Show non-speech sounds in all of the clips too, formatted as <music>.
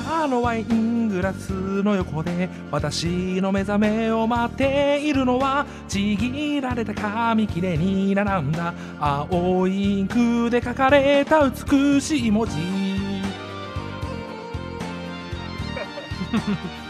空のワイングラスの横で私の目覚めを待っているのはちぎられた紙切れに並んだ。青いインクで書かれた美しい文字。<laughs>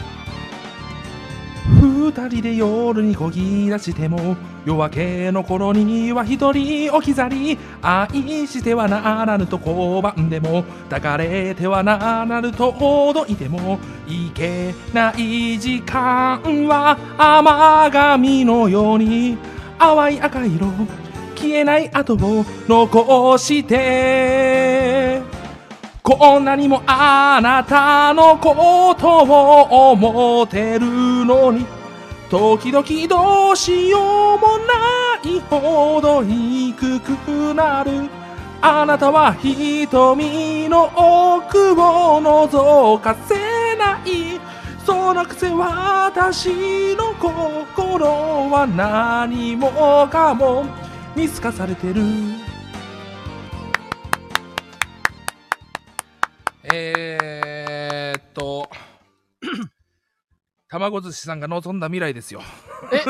二人で夜にこぎ出しても夜明けの頃には一人置き去り愛してはならぬと拒んでも抱かれてはならぬとほどいてもいけない時間は甘髪のように淡い赤色消えない跡を残して。こんなにもあなたのことを思ってるのに。時々どうしようもないほど低くなる。あなたは瞳の奥を覗かせない。そのくせ私の心は何もかも。見透かされてる。えー、っと卵寿司さんが望んだ未来ですよ。え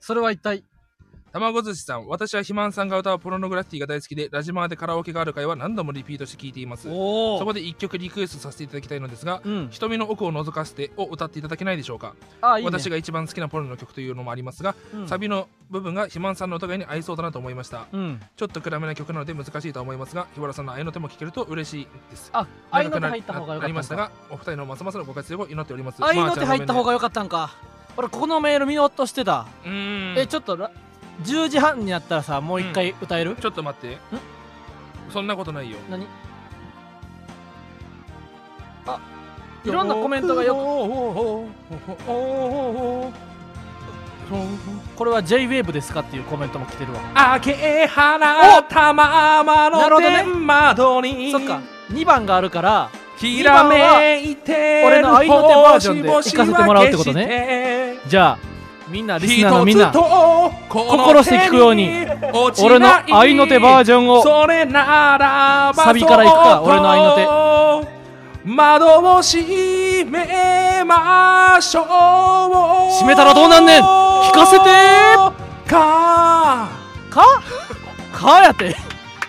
それは一体？卵寿司さん私は肥満さんが歌うポルノグラフィティが大好きでラジマーでカラオケがある回は何度もリピートして聴いています。おそこで一曲リクエストさせていただきたいのですがうん「瞳の奥を覗かせて」を歌っていただけないでしょうか。あいいね。私が一番好きなポルノの曲というのもありますが、うん。サビの部分が肥満さんのお互いに合いそうだなと思いました。うん。ちょっと暗めな曲なので難しいとは思いますが日原さんの愛の手も聞けると嬉しいです。あ愛の手入った方がよかったんか。なりましたがお二人のますますのご活躍を祈っております。愛の手入った方ががよかったんか。俺このメール見落としてた。えちょっとら10時半になったらさもう一回歌える？ちょっと待って。そんなことないよ。何？あいろんなコメントがよく。これは JWAVE ですかっていうコメントも来てるわ。開け放っ！たままのなるほどね。天窓にそっか。2番があるからひらめいて俺の愛の手バージョンで行かせてもらうってことね。じゃあみんなリスナーのみんな心心して聞くように俺の愛の手バージョンをそれならばサビからいくか俺の愛の手。手窓を閉めましょう。閉めたらどうなんねん？聞かせて。か。か？かやって。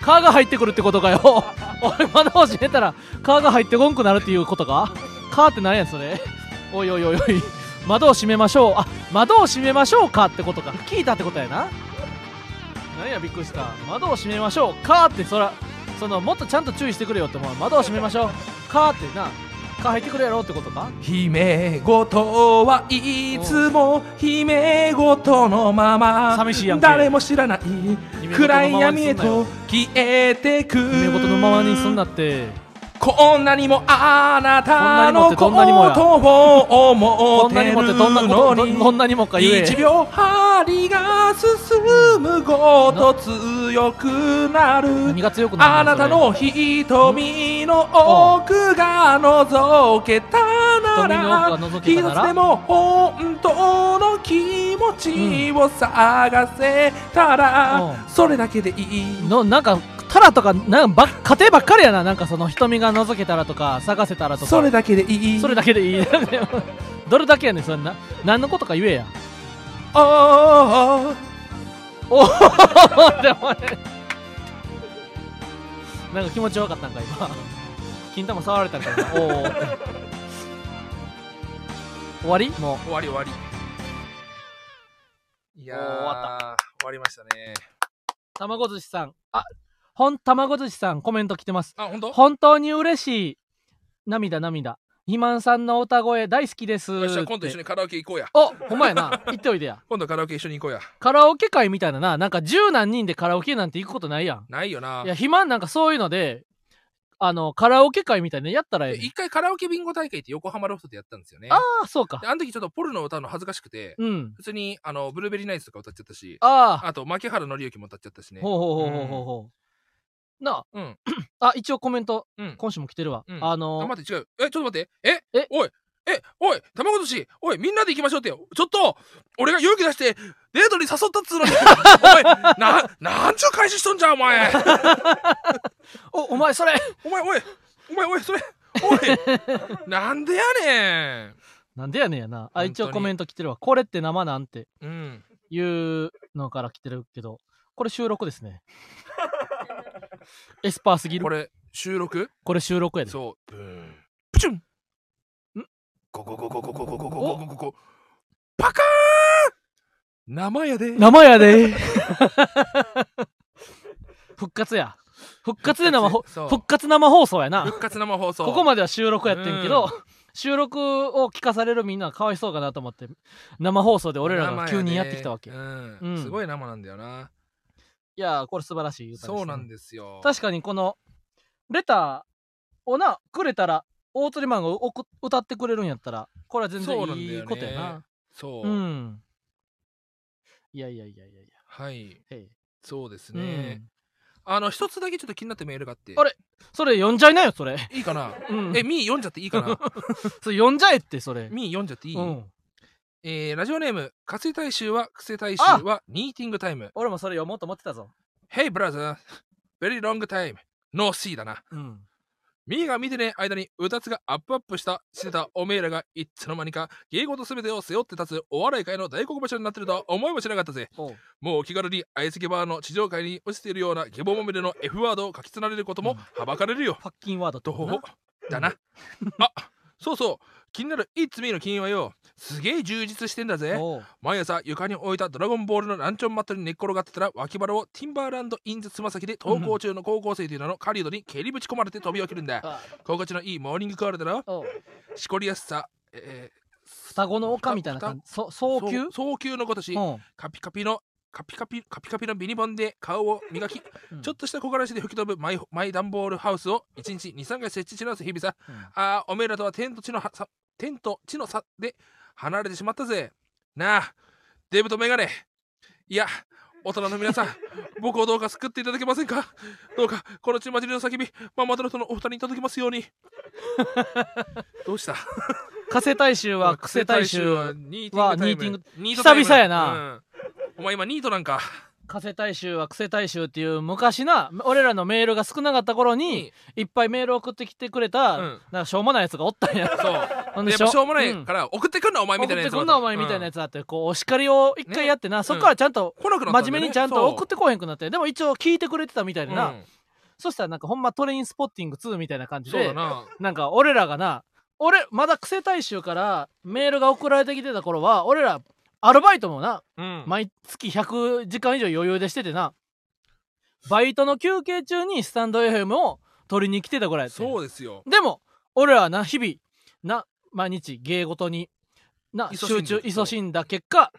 かが入ってくるってことかよ。俺窓を閉めたらかが入ってこんくなるっていうことか？かって何やそれ。おいおいおいおい窓を閉めましょう。あ窓を閉めましょうかってことか。聞いたってことやな。何やびっくりした。窓を閉めましょうかってそらそのもっとちゃんと注意してくれよって思う。窓を閉めましょうかってな。か入ってくれやろってことか。姫事はいつも姫事のまま。寂しいやんけ。誰も知らない暗い闇へと消えてく。夢事のままにすんなってこんなにもあなたのことを思こんなってるにもってどんなこのにとどどんなにもか言え一秒針が進むごと強くなる。何が強くなるあなたの瞳の奥が覗けたなら覗けたなら。一つでも本当の気持ちを探せたら、うん。それだけでいい。のなんかタラとかなんば家庭ばっかりやな。なんかその瞳が覗けたらとか探せたらとか。それだけでいい。それだけでいい。<laughs> どれだけやねんそんな。何のことか言えや。あおおでもねなんか気持ちよかったんか今。金玉触られたんか今。おお終わり？も終わり終わり。いや終わ終わりましたね。う卵寿司さん。あほん卵寿司さんコメント来てます。あ本当？本当に嬉しい。涙涙。肥満さんの歌声大好きです。よっしゃ今度一緒ににカラオケ行こうや。おほんまやな。行っておいでや。<laughs> 今度カラオケ一緒に行こうや。カラオケ会みたいなな。なんか十何人でカラオケなんて行くことないやん。ないよな。いや肥満なんかそういうのであのカラオケ会みたいなのやったらええねん。一回カラオケビンゴ大会って横浜ロフトでやったんですよね。ああそうか。であの時ちょっとポルノを歌うの恥ずかしくて、うん。普通にあのブルーベリーナイツとか歌っちゃったしあああと牧原紀之も歌っちゃったしね。ほうほうほうほうほうほうなあ。うん。あ一応コメントうん。今週も来てるわ、うん。あのあ待って違う。えちょっと待って。え？え？おい。え？おい。卵寿司。おいみんなで行きましょうってちょっと俺が勇気出してデートに誘ったっつうのに。<laughs> お前ななんちゅう開始しとんじゃんお前。<laughs> おお前それ。お前おい。お前おいそれ。おい。<laughs> なんでやねん。なんでやねんやな。あ一応コメント来てるわ。これって生なんてうん。いうのから来てるけどこれ収録ですねエスパーすぎる。これ収録？これ収録やで。そう。ブーン。プチュン。ん？ゴゴゴゴゴゴゴゴゴゴゴゴゴパカーン生やで生やで復活や復活で生ほそう復活生放送やな復活生放送ここまでは収録やってんけど、うん収録を聞かされるみんなはかわいそうかなと思って生放送で俺らが急にやってきたわけ、うんうんすごい生なんだよなやーこれ素晴らしい歌です、ね、そうなんですよ。確かにこのレターをなくれたら大釣りマンがおく歌ってくれるんやったらこれは全然いいことやな。そうう。ん。いやいやいやいやいやはい。そうですうねん。あの一つだけちょっと気になったメールがあって。あれそれ読んじゃいなよそれ、いいかな？うん、えミー読んじゃっていいかな？<laughs> それ読んじゃえってそれ。ミー読んじゃっていい？うんえーラジオネーム「活性大衆は癖大衆あ！はニーティングタイム。俺もそれ読もうと思ってたぞ。Hey brother. Very long time. No see だな。うん。ミーが見てね間にうたつがアップアップしたしてたおめえらがいつの間にか芸事すべてを背負って立つお笑い界の大黒柱になってるとは思いもしなかったぜ。もう気軽に相席バーの地上界に落ちているようなゲボまみれの F ワードを書き連ねることもはばかれるよ。パッキンワードとだな。あそうそう気になる It's Me の金はよ。すげえ充実してんだぜ。毎朝床に置いたドラゴンボールのランチョンマットに寝っ転がってたら脇腹をティンバーランドインズつま先で登校中の高校生という名の狩人に蹴りぶち込まれて飛び起きるんだあ心地のいいモーニングコールだろ。しこりやすさ、え双子の丘みたいな感じ。そ早ー、急？早急のごとしうん。カピカピのカピカピカピカピのビニボンで顔を磨き、うん。ちょっとした木枯らしで吹き飛ぶマイマイダンボールハウスを1日23回設置し直す日々さ。うん。あーおめえらとは天と地の天と地の差で離れてしまったぜ。なあデブとメガネ。いや大人の皆さん <laughs> 僕をどうか救っていただけませんか？どうかこの血まじりの叫びママドラとのお二人に届きますように。<laughs> どうした？加瀬大衆は癖大衆はニーティング久々やな。うん。お前今ニートなんか加瀬大衆は癖大衆っていう昔な俺らのメールが少なかった頃にいっぱいメール送ってきてくれた、うん。なんかしょうもないやつがおったんや。そう。ほんでやっぱしょうもないん。から送ってくんなお前みたいなやつ送ってくんなお前みたいなやつつだってこうお叱りを一回やってな、そっからちゃんと来なくなったんだよね。真面目にちゃんと送ってこへんくなってでも一応聞いてくれてたみたいでな、うん。そしたらなんかほんまトレインスポッティング2みたいな感じでそうだな。なんか俺らがな俺まだ癖大衆からメールが送られてきてた頃は俺らアルバイトもなうん。毎月100時間以上余裕でしててなバイトの休憩中にスタンド FM を取りに来てたぐらいそうですよ。でも俺らはな日々な毎日芸事にな集中勤しんだ結果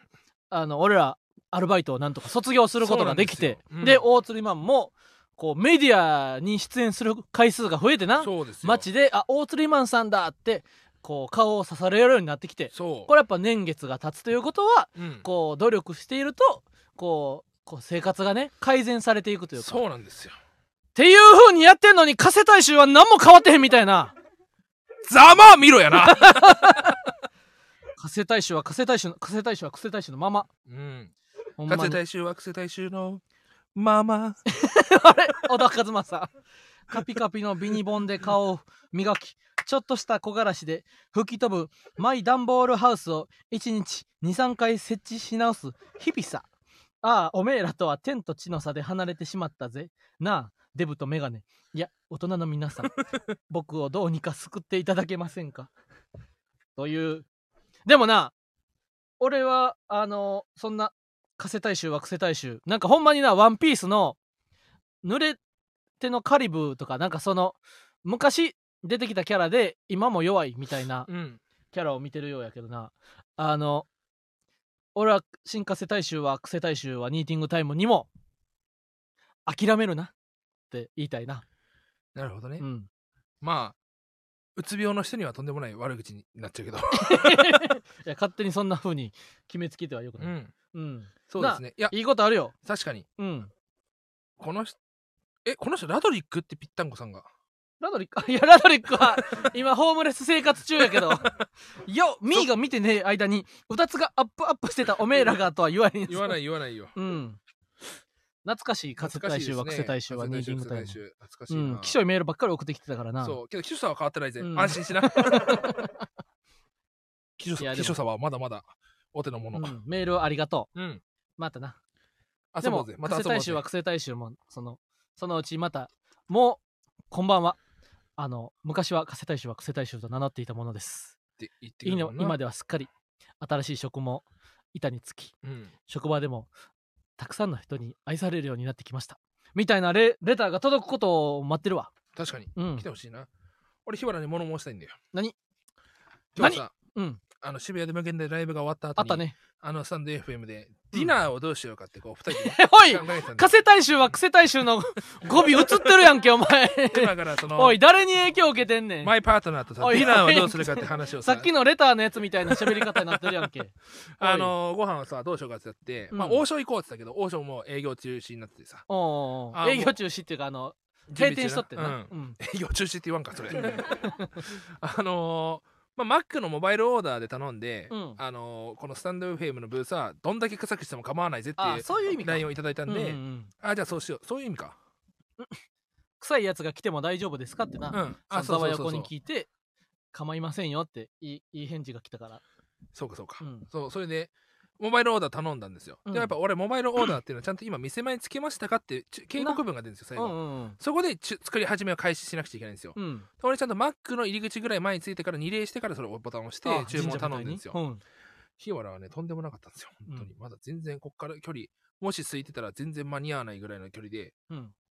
あの俺らアルバイトをなんとか卒業することができてでうん。で大釣りマンもこうメディアに出演する回数が増えてなそうですよ。街で「あ大釣りマンさんだ」ってこう顔を刺されるようになってきてこれやっぱ年月が経つということはうん。こう努力しているとこうこう生活がね改善されていくというか。っそうなんですよ。ていう風にやってんのに加瀬大衆は何も変わってへんみたいな。ざまあ見ろやな。<laughs> 加瀬大衆は加瀬大衆の加瀬大衆は加瀬大衆のまま。うん。ほんまに。かつて大衆は癖大衆のママ <laughs> あれ小田和正。カピカピのビニボンで顔を磨きちょっとした木枯らしで吹き飛ぶマイダンボールハウスを1日23回設置し直す日々さ。ああおめえらとは天と地の差で離れてしまったぜ。なあデブとメガネ。いや大人の皆さん <laughs> 僕をどうにか救っていただけませんか？という。でもな俺はあのそんな加瀬大衆は癖大衆。なんかほんまになワンピースの濡れ手のカリブとかなんかその昔出てきたキャラで今も弱いみたいなうん。キャラを見てるようやけどな。あの俺は新加瀬大衆は癖大衆はニーティングタイムにも諦めるなって言いたいな。なるほどね。うん。まあうつ病の人にはとんでもない悪口になっちゃうけど。<laughs> いや勝手にそんな風に決めつけてはよくない、うん。うん、そうですね。いやいいことあるよ。確かに。うん。この人えこの人ラドリックってぴったんこさんが？ラドリック <laughs> いやラドリックは今ホームレス生活中やけど <laughs> よミーが見てねえ間にうたつがアップアップしてたおめえらがとは言わへん言わないい言わないようん懐かしい加瀬大衆は懐かしいですね加瀬大衆はニーディングタイ懐かしういな。んきしょいメールばっかり送ってきてたからなそう、けど、キショさは変わってないぜ。うん安心しな。キショいやでもさはまだまだお手のもの。うんメールありがとうん。うまたな遊でもぼうぜ。また遊ぼう大衆は。加瀬大衆もそのそのうちまたもうこんばんはあの昔は加瀬大衆は加瀬大衆と名乗っていたものですって言って今ではすっかり新しい職も板につきうん。職場でもたくさんの人に愛されるようになってきましたみたいなレレターが届くことを待ってるわ確かに。うん来てほしいな。俺、日原に物申したいんだよ。何？今日さ、うんあの渋谷で無限でライブが終わった後に、あったね。あのスタンド FM で、ディナーをどうしようかって、こう、<laughs> 二人で。えおい考えてたんだ加瀬大衆は加瀬大衆の <laughs> 語尾映ってるやんけお前。今からその、おい誰に影響を受けてんねん。マイパートナーとさ、おいディナーはどうするかって話をさ、さっきのレターのやつみたいな喋り方になってるやんけ。<laughs> あのご飯をさ、どうしようかってやって、まあ、うん王将行こうって言ったけど、王将も営業中止になっててさ、おうおうおう。あ営業中止っていうかあの閉店しとってんな、うん。うん。営業中止って言わんかそれ。あのーまあ、マックのモバイルオーダーで頼んで、うん。あのーこのスタンド FM のブースはどんだけ臭くしても構わないぜってあいうそういう意味か。LINE をいただいたんで、うんうんうん。あじゃあそうしよう。そういう意味か。<laughs> 臭いやつが来ても大丈夫ですかってな、うん。ああそ横に聞いて構いませんよっていいいい返事が来たから。そうかそうか、うん。そうそれでモバイルオーダー頼んだんですよ、うん。でやっぱ俺モバイルオーダーっていうのはちゃんと今店前につけましたかってち警告文が出るんですよ最後、うんうんそこでち作り始めを開始しなくちゃいけないんですよ、うん。俺ちゃんとマックの入り口ぐらい前についてから二礼してからそれをボタンを押してあ注文を頼んでるんですよ、日原はねとんでもなかったんですよ本当に、まだ全然こっから距離もし空いてたら全然間に合わないぐらいの距離で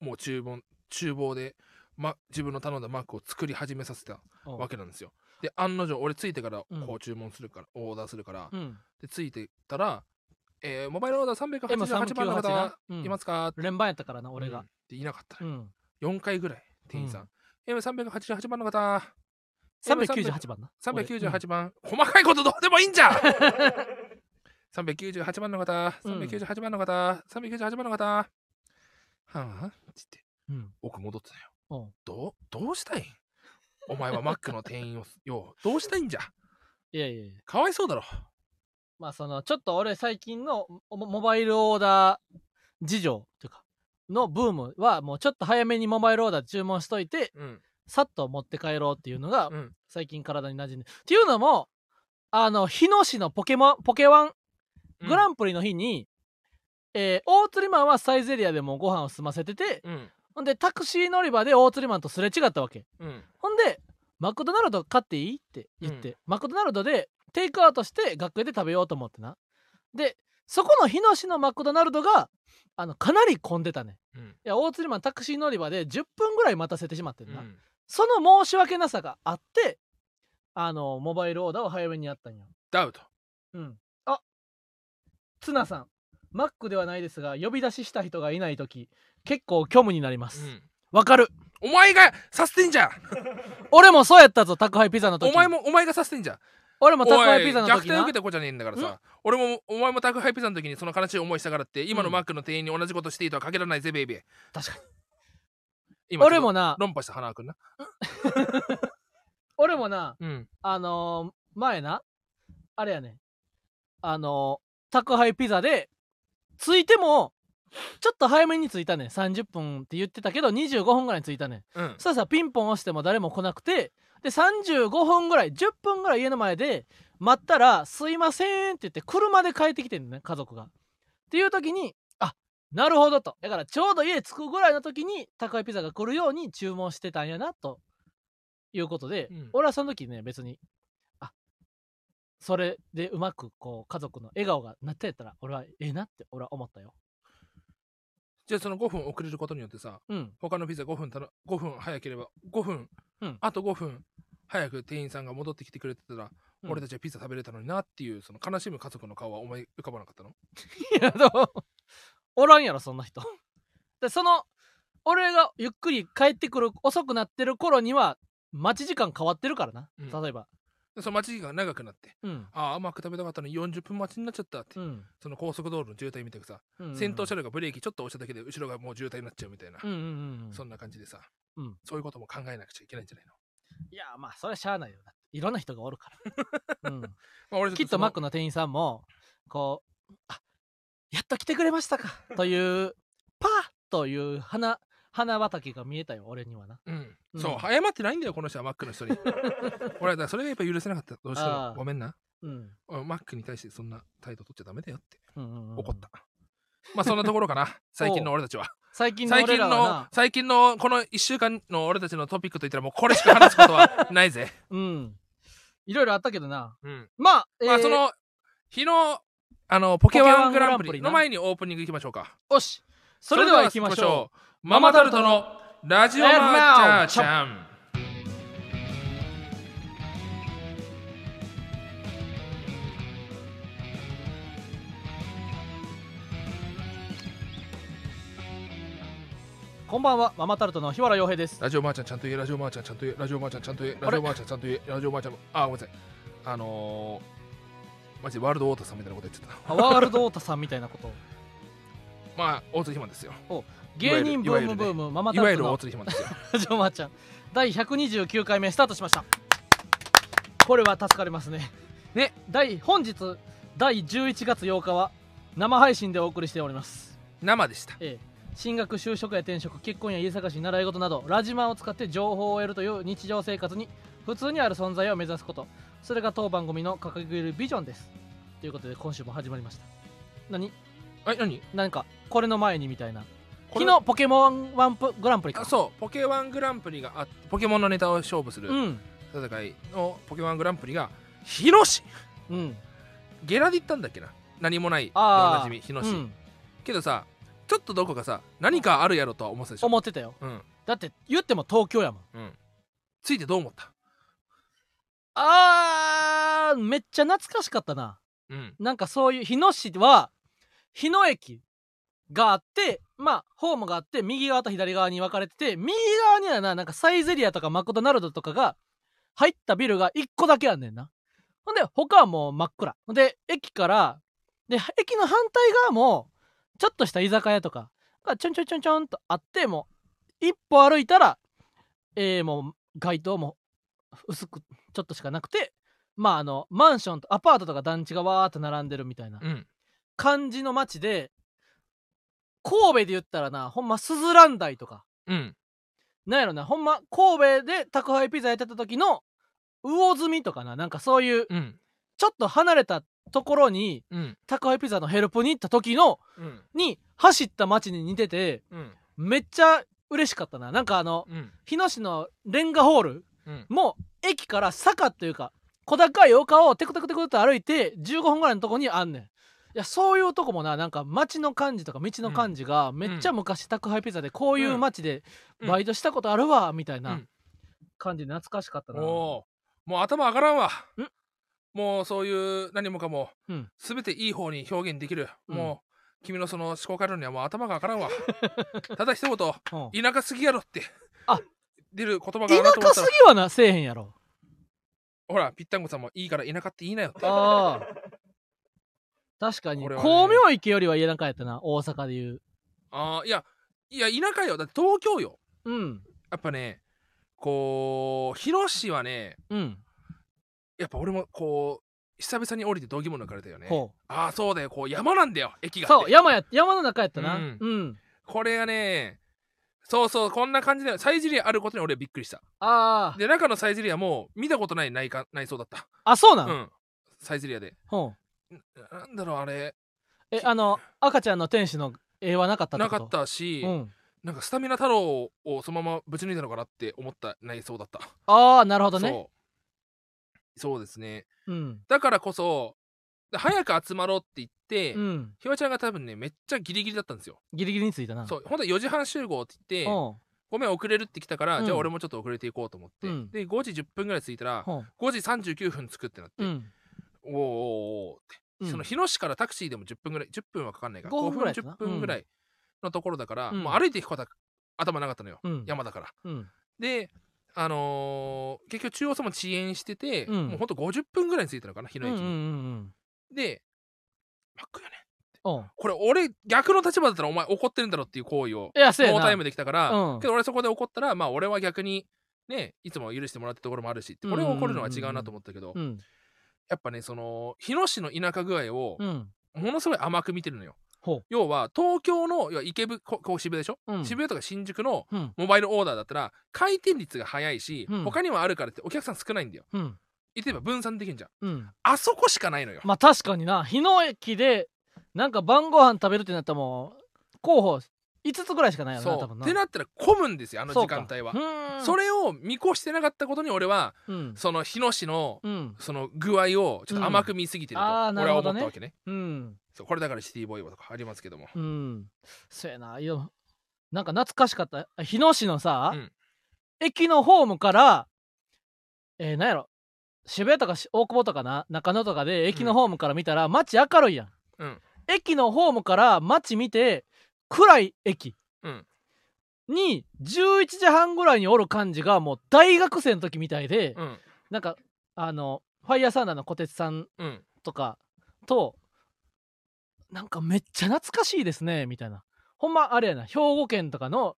もう厨房厨房で、ま、自分の頼んだマックを作り始めさせたわけなんですよ。で案の定俺ついてからうん。こう注文するから、オーダーするから、うん。でついてたら、えーモバイルオーダー388番の M398 方いますか？連番やったからな俺が。うん。でいなかった。ね、うん。4回ぐらい店員さん、M388 番の方。398番な。398番、細かいことどうでもいいんじゃ398番 <laughs> の方。うん。398番の方、398番の方。はあって言ってうん。奥戻ってたよおうどうどうしたいん？お前はマックの店員をよどうしたいんじゃ？いやいやいや。かわいそうだろ。まあそのちょっと俺最近のモモバイルオーダー事情というかのブームはもうちょっと早めにモバイルオーダー注文しといてうん。さっと持って帰ろうっていうのがうん。最近体に馴染んで、っていうのもあの日野市のポケモンポケワングランプリの日に、えー大釣りマンはサイゼリアでもうご飯を済ませててうんほんでタクシー乗り場で大釣りマンとすれ違ったわけ。うん。ほんでマクドナルド買っていいって言って、マクドナルドでテイクアウトして学園で食べようと思ってな。でそこの日野市のマクドナルドがあのかなり混んでたね。うん。いや大釣りマンタクシー乗り場で10分ぐらい待たせてしまってんな、うん。その申し訳なさがあってあのモバイルオーダーを早めにやったんよ。ダウト。うん。あツナさん。マックではないですが呼び出しした人がいない時結構虚無になります。うん。わ、かる。お前がさせてんじゃん。<laughs> 俺もそうやったぞ宅配ピザの時。お前もお前がさせてんじゃん。俺も宅配ピザの時な。逆転受けた子じゃねえんだからさ。俺もお前も宅配ピザの時にその悲しい思いしたからって今のうんマックの店員に同じことしていいとは限らないぜベイビー。確かに。今俺もな論破した花輪君な。<laughs> 俺もなうん。あのー前なあれやねあのー宅配ピザで着いてもちょっと早めに着いたね。30分って言ってたけど25分ぐらいに着いたね。うん。そしたらさピンポン押しても誰も来なくてで35分ぐらい10分ぐらい家の前で待ったら「すいません」って言って車で帰ってきてんのね家族が。っていう時にあなるほどと。だからちょうど家着くぐらいの時に宅配ピザが来るように注文してたんやなと。いうことで、うん。俺はその時ね別にあそれでうまくこう家族の笑顔がなってやったら俺はええなって俺は思ったよ。じゃあその5分遅れることによってさうん他のピザ5分たの5分早ければ5分、うんあと5分早く店員さんが戻ってきてくれてたら、うん俺たちはピザ食べれたのになっていうその悲しむ家族の顔は思い浮かばなかったの？<laughs> いや、でも、おらんやろ、そんな人。<laughs> で、その、俺がゆっくり帰ってくる、遅くなってる頃には、待ち時間変わってるからな。うん例えば。でその待ち時間が長くなってうん。ああ甘く食べたかったのに40分待ちになっちゃったって、うん。その高速道路の渋滞みたいなさ、うん先頭車両がブレーキちょっと押しただけで後ろがもう渋滞になっちゃうみたいな、うんうんうんうん。そんな感じでさ、うんそういうことも考えなくちゃいけないんじゃないの、いや、まあ、それはしゃあないよ。いろんな人がおるから。<laughs> うん。まあ、俺きっとマックのの店員さんも、こう、あやっと来てくれましたかというパーという花花畑が見えたよ俺にはなうん、うん。そう謝ってないんだよこの人はマックの人に。<laughs> 俺はそれがやっぱ許せなかったどうしてもごめんな。うん。マックに対してそんな態度取っちゃダメだよって。うんうんうん怒った、まあそんなところかな。<laughs> 最近の俺たちは。最近の俺最近の最近のこの1週間の俺たちのトピックといったらもうこれしか話すことはないぜ、<laughs> うん。いろいろあったけどな。うん、まあ、えー。まあその日のあのポケワングランプリの前にオープニング行きましょうか。よし。それでは行きましょう。う。ママタルトのラジオマーチャーちゃんこんばんはママタルトの日原洋平です。ラジオマーちゃんちゃんと言え。ラジオマーちゃんちゃんと言え。ラジオマーちゃんちゃんと言え。ラジオマーちゃんちゃんと言え。ラジオマーちゃんあごめんなさいあのー、マジでワールドウォーターさんみたいなこと言ってた。あワールドオータさんみたいなこと <laughs> まあ大鶴ひまですよ芸人ブームブームママタいわゆる大鶴ひまですよ。ラ <laughs> ジオマーちゃん第129回目スタートしました。これは助かりますね。ね。第本日第11月8日は生配信でお送りしております。生でした。ええ。進学就職や転職結婚や家探し習い事などラジマンを使って情報を得るという日常生活に普通にある存在を目指すこと。それが当番組の掲げるビジョンです。ということで今週も始まりました。何？え何？何かこれの前にみたいな昨日ポケモンワンプグランプリか。あそう。ポケワングランプリがあポケモンのネタを勝負するうん。戦いのポケワングランプリが日野市うん。ゲラで行ったんだっけな。何もないでおなじみ日野市、うん。けどさちょっとどこかさ何かあるやろとは思ってたでしょ。思ってたよ。うん。だって言っても東京やもん。うん。ついてどう思った？あーめっちゃ懐かしかったな。うん。なんかそういう日野市は日野駅があってまあホームがあって右側と左側に分かれてて右側にはななんかサイゼリアとかマクドナルドとかが入ったビルが1個だけあんねんな。ほんで他はもう真っ暗。ほんで駅からで駅の反対側もちょっとした居酒屋とかがちょんちょんちょんちょんとあってもう一歩歩いたらえー、もう街灯も薄くちょっとしかなくてまああのマンションとアパートとか団地がわーっと並んでるみたいなうん。感じの街で神戸で言ったらなほんまスズラン台とか。うん。なんやろなほんま神戸で宅配ピザやってた時の魚住とかななんかそういううん。ちょっと離れたところにうん。宅配ピザのヘルプに行った時のうん。に走った街に似ててうん。めっちゃ嬉しかったな。なんかあのうん。日野市のレンガホールうん。も駅から坂っていうか小高い丘をテクテクテクって歩いて15分ぐらいのとこにあんねん。いやそういうとこもななんか街の感じとか道の感じがめっちゃ昔宅配ピザでこういう街でうん。バイトしたことあるわみたいなうん。感じで懐かしかったな、もう頭上がらんわ。ん？もうそういう何もかもうん。全ていい方に表現できる、うん。もう君のその思考回路にはもう頭が上がらんわ。<laughs> ただ一言うん。田舎すぎやろってあ。出る言葉が田舎すぎはなせえへんやろ。ほらぴったんこさんもいいから田舎って言いなよって。ああ確かに。これはね。光明池よりは田舎やったな。大阪でいう。ああいやいや田舎よ。だって東京よ。うん。やっぱねこう広市はね。うん。やっぱ俺もこう久々に降りて同義物抜かれたよね。ほああそうだよ。こう山なんだよ。駅うがそう山や山の中やったな。うん。うん。これがねそうそうこんな感じでサイゼリアあることに俺はびっくりした。あー。で中のサイゼリアも見たことない内観内装だった。あそうなうんん。サイゼリアで。ほうなんだろうあれ。えあの赤ちゃんの天使の絵はなかったなかったし、うん。なんかスタミナ太郎をそのままぶち抜いたのかなって思った内装だった。ああなるほどね。そう。そうですね。うん。だからこそで早く集まろうって言って、うん。ひわちゃんが多分ねめっちゃギリギリだったんですよ。ギリギリについたな。そう。本当は4時半集合って言ってほごめん遅れるって来たから、うん。じゃあ俺もちょっと遅れていこうと思って、うん。で5時10分ぐらい着いたらうほ5時39分着くってなって、ううんおーおーおーって、うんその日野市からタクシーでも10分ぐらい10分はかかんないから5 5分分ぐらいだな。10分ぐらいのところだから、うん。もう歩いていくことは頭なかったのよ、うん。山だから。うん。であのー結局中央線も遅延してて、うん。もうほんと50分ぐらいに着いたのかな日野駅に、うんうん。うんうん。でマックよねおうこれ俺逆の立場だったらお前怒ってるんだろっていう行為をノータイムできたから、うん。けど俺そこで怒ったらまあ俺は逆にねいつも許してもらってるところもあるしって俺は怒るのは違うなと思ったけど、うんやっぱねその日野市の田舎具合をうん。ものすごい甘く見てるのよ。ほ要は東京の要は池袋ここう渋谷でしょ、ううん。渋谷とか新宿のうん。モバイルオーダーだったら回転率が速いし、うん。他にもあるからってお客さん少ないんだよ。うん。言ってれば分散できるじゃん。うん。あそこしかないのよ、まあ確かにな。日野駅でなんか晩ご飯食べるってなったらもう候補5つぐらいしかないよな多分な。ってなったら混むんですよあの時間帯は。はそれを見越してなかったことに俺はうん。その日野市のうん。その具合をちょっと甘く見すぎてるとうん。俺は思ったわけね。うん。そうこれだからシティボーイはとかありますけども。うん。そうやな。いやなんか懐かしかった。あ日野市のさ、うん。駅のホームからえー、なんやろ。渋谷とかし大久保とかな中野とかで駅のホームから見たら街明るいやん、うん。駅のホームから街見て暗い駅。うん。に11時半ぐらいにおる感じがもう大学生の時みたいで、うん。なんかあのファイヤーサンダーの小鉄さんうんとかとなんかめっちゃ懐かしいですねみたいな。ほんまあれやな兵庫県とかの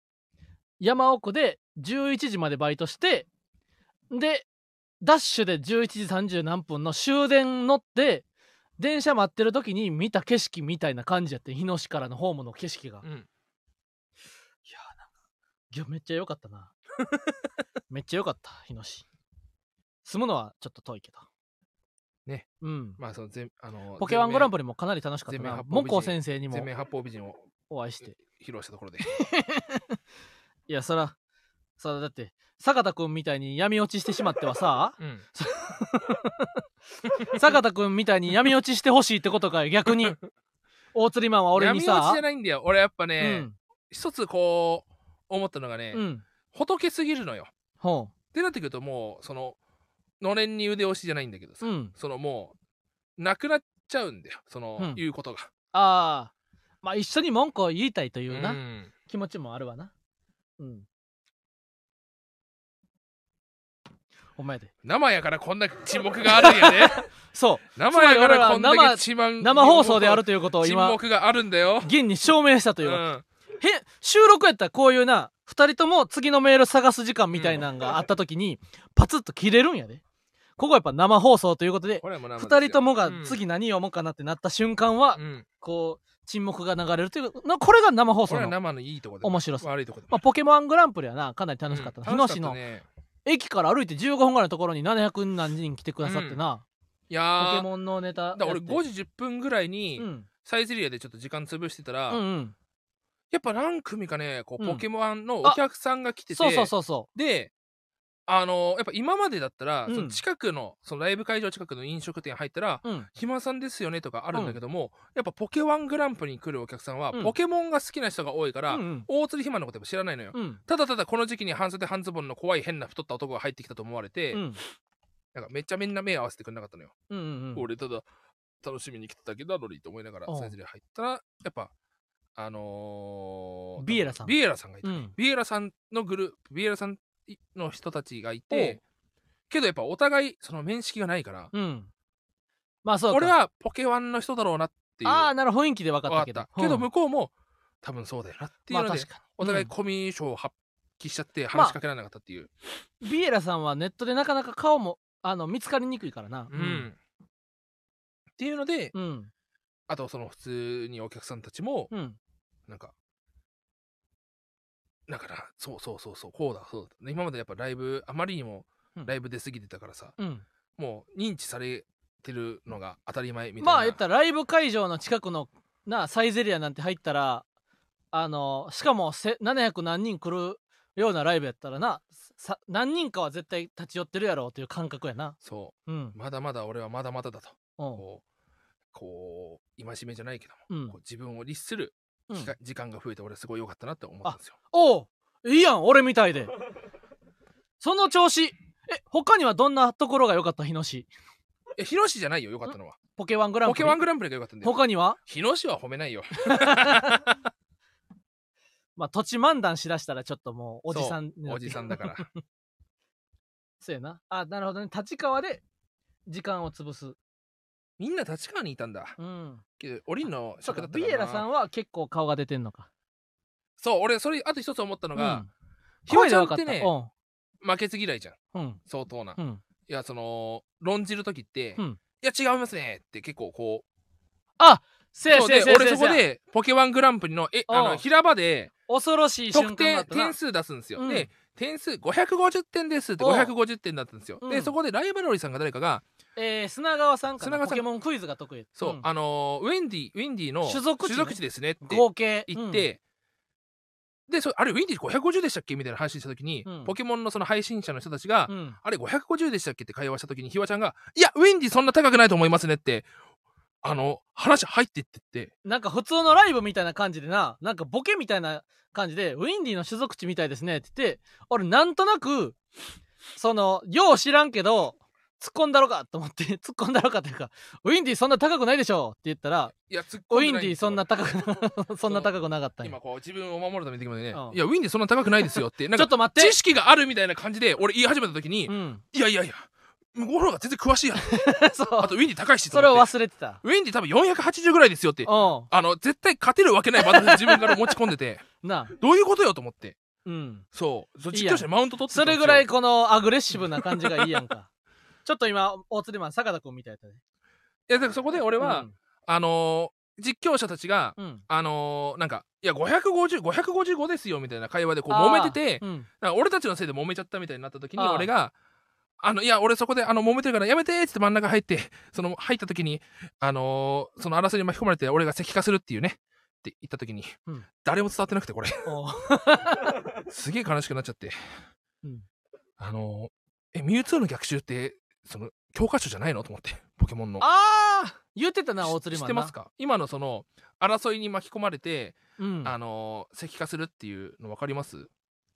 山奥で11時までバイトしてでダッシュで11時30何分の終電乗って電車待ってる時に見た景色みたいな感じやって日野市からのホームの景色が、いやうんなんかいやめっちゃ良かったな。<laughs> めっちゃ良かった日野市。住むのはちょっと遠いけど。ね。うん。まあその全あのポケワングランプリリもかなり楽しかったな。モコ先生にも。全面八方美人をお会いして。披露したところで。<laughs> いやそらそらだって坂田君みたいに闇落ちしてしまってはさうん。<laughs> 坂田君みたいに闇落ちしてほしいってことかよ逆に。<laughs> 大釣りマンは俺にさ。闇落ちじゃないんだよ。俺やっぱうね、ん。一つこう思ったのがね、うん。仏すぎるのよ。ほってなってくるともうそののれんに腕押しじゃないんだけどさ、ううん。そのもうなくなっちゃうんだよ。その、うん。言うことが。ああまあ一緒に文句を言いたいというな、ん。気持ちもあるわな。うんお前で。生やからこんな沈黙があるんやね <laughs> そう。生やからこんだけ沈黙生放送であるということを沈今黙があるんだよ、現に証明したとういうわん、けへ収録やったらこういうな2人とも次のメール探す時間みたいなんがあった時に、パツッと切れるんやで。ここやっぱ生放送ということでこれはもう生です2よ人ともがうん次何読もうかなってなった瞬間は、うん。こう沈黙が流れるというなこれが生放送の、面白さ。悪いとこでまあ、ポケモングランプリはなかなり楽しかったな、うん。日野市の駅から歩いて15分ぐらいのところに700何人来てくださってな、いやー。ポケモンのネタだ俺5時10分ぐらいに、うん。サイゼリアでちょっと時間潰してたら、うんうん。やっぱ何組かねこううん。ポケモンのお客さんが来てて、そうそうそうそであのやっぱ今までだったら、うんその近くのそのライブ会場近くの飲食店入ったらううん「暇さんですよね」とかあるんだけども、やっぱポケワングランプリに来るお客さんは、うん。ポケモンが好きな人が多いから、うんうん。大釣り肥満のことやっぱ知らないのよ、うん。ただただこの時期に半袖半ズボンの怖い変な太った男が入ってきたと思われて、うん。なんかめっちゃみんな目合わせてくれなかったのよ、うんうんうん。俺ただ楽しみに来ただけだのにと思いながらうん。サイゼリア入ったらやっぱあのービエラさん。ビエラさんがいた、うん。ビエラさんのグループビエラさんの人たちがいてけどやっぱお互いその面識がないから、うん。まあそうか。俺はポケワンの人だろうなっていうああなる雰囲気で分かったけど。けどうん。向こうも多分そうだよなっていうので、お互いうん。コミュ障を発揮しちゃって話しかけられなかったっていう、ビエラさんはネットでなかなか顔もあの見つかりにくいからな。うん。っていうので、うん。あとその普通にお客さんたちもうん。なんかだからそうそうそうそうこうだそうだ。今までやっぱライブあまりにもうん。ライブ出過ぎてたからさ、うん。もう認知されてるのが当たり前みたいな。まあ言ったらライブ会場の近くのなサイゼリアなんて入ったらあのしかもせ700何人来るようなライブやったらなさ何人かは絶対立ち寄ってるやろうという感覚やな。そう。ん。うまだまだ俺はまだまだだと。うん。こうこう戒めじゃないけども、うん。自分を律するうん。機会時間が増えて俺すごい良かったなって思ったんですよ。おういいやん俺みたいで。<laughs> その調子。え他にはどんなところが良かった？日野市え日野市じゃないよ良かったのは。ポケワングランポプリ？ケワングランプリが良かったんだよ。他には？日野市は褒めないよ。<laughs> まあ土地漫談しだしたらちょっともうおじさんになって。おじさんだから。<laughs> そうやな。あなるほどね。立川で時間を潰す。みんな立川にいたんだ。うんけど降りんのそうか尺だったからなビエラさんは結構顔が出てんのか。そう俺それあと一つ思ったのが、うん。ひわちゃんってね負けず嫌いじゃん。たうん。相当な、いうん。うんやその論じる時って、うん。いや違いますねって結構こう。せやそうでせやせやせや俺そこでポケワングランプリのえあの平場で恐ろしい瞬得間があったな。点点数出すんですよ、うん。で点数550点ですっておう550点だったんですよ、うん。でそこでライバルリさんが誰かがえー、砂川さんか砂川さん。なポケモンクイズが得意。そう、ん。あのーウェンディウェンディの種族地ですねって合計。言って、でそあれウィンディ550でしたっけ？みたいな話した時に、うん。ポケモンのその配信者の人たちが、うん。うんあれ550でしたっけ？って会話した時にひわちゃんが「いやウィンディそんな高くないと思いますね」ってあの話入ってってって。なんか普通のライブみたいな感じでななんかボケみたいな感じでウィンディの種族値みたいですねって言って俺なんとなくそのよう知らんけど突っ込んだろかと思って <laughs> 突っ込んだろかというかウィンディそんな高くないでしょって言ったらいや突っウィン込んでないディそんな高くな <laughs> そんな高くなかったんや。今こう自分を守るために言ってきまうん。ね、いやウィンディそんな高くないですよって <laughs> なんかちょっと待って。知識があるみたいな感じで俺言い始めた時に、うん。いやいやいや向こうの方が全然詳しいやん。そう。あとウィンディ高いしそれを忘れてた。ウィンディ多分480ぐらいですよってうあの絶対勝てるわけないバトルで自分から持ち込んでて。んなあ。どういうことよと思って。うん。そう。そういいやん。実況者にマウント取ってたんですよ。それぐらいこのアグレッシブな感じがいいやんかちょっと今大釣りマン坂田君みたいだね。いやだからそこで俺は、あのー実況者たちがうん。うんあのーなんかいや550555ですよみたいな会話でこう揉めてて、うん。なんか俺たちのせいで揉めちゃったみたいになった時に俺があのいや俺そこであの揉めてるからやめてーっつって真ん中入って <laughs> その入った時にあのーその争いに巻き込まれて俺が石化するっていうねって言った時に、うん。誰も伝わってなくてこれ。<laughs> <laughs> すげえ悲しくなっちゃって。うん。あのーえミュウツーの逆襲ってその教科書じゃないの？と思って。<laughs> ポケモンの。あー言ってたな大釣りマンな。知ってますか？今のその争いに巻き込まれて、うん。あのー石化するっていうの分かります？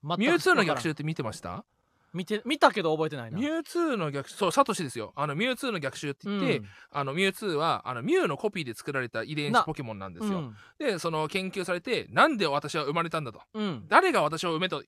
ミュウツーの逆襲って見てました？見て見たけど覚えてないな。ミュウツーの逆襲そうサトシですよ。あのミュウツーの逆襲って言って、うん。あのミュウツーはあのミュウのコピーで作られた遺伝子なポケモンなんですよ、うん。でその研究されてなんで私は生まれたんだと。うん。誰が私を生めと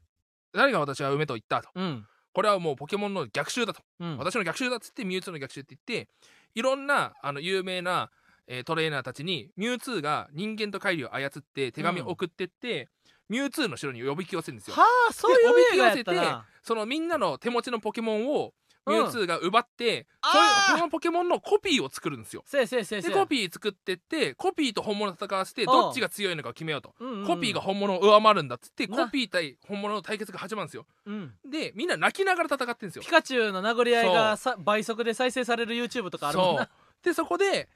誰が私は生めと言ったと。うんこれはもうポケモンの逆襲だと、うん。私の逆襲だっつってミュウツーの逆襲って言っていろんなあの有名な、えートレーナーたちにミュウツーが人間と怪魚を操って手紙を送ってって、ミュウツーの城に呼び寄せるんですよ。はあそういうおびき寄せな。そのみんなの手持ちのポケモンをうんミュウツーが奪って、あー。そのポケモンのコピーを作るんですよ。せいせいせでコピー作ってってコピーと本物を戦わせてん。どっちが強いのかを決めようと、うんうんうん。コピーが本物を上回るんだっつってな。コピー対本物の対決が始まるんですよ。うん。でみんな泣きながら戦ってるんですよ。ピカチュウの殴り合いがさ倍速で再生される YouTube とかあるもんな。でそこで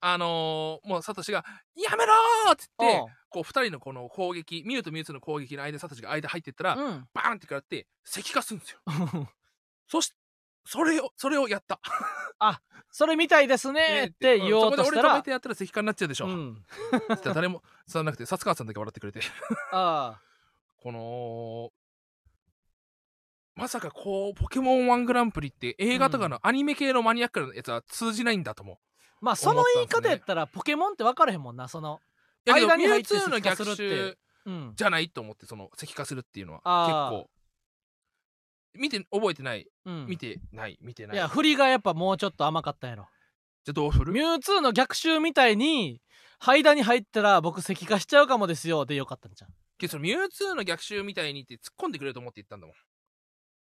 あのーもうサトシが「やめろ!」っつってこう2人のこの攻撃ミュウとミュウツーの攻撃の間サトシが間入ってったら、うん。バーンって食らって石化するんですよ。<laughs> そしそれをそれをやった。それみたいですねって言おうとしたそこで俺止めらてやったら石化になっちゃうでしょ、うん。誰も伝わらなくて薩川さんだけ笑ってくれてああ。このまさかこうポケモン1グランプリって映画とかのアニメ系のマニアックなやつは通じないんだと思う、まあその言い方やったらポケモンって分からへんもんなその間に入って石化するって。襲うん。じゃないと思ってその石化するっていうのは結構見て覚えてない。うん。見てない。見てない。いや振りがやっぱもうちょっと甘かったんやろ。じゃあどうする？ミュウツーの逆襲みたいに間に入ったら僕石化しちゃうかもですよでよかったんじゃんけどそのミュウツーの逆襲みたいにって突っ込んでくれると思って言ったんだもん。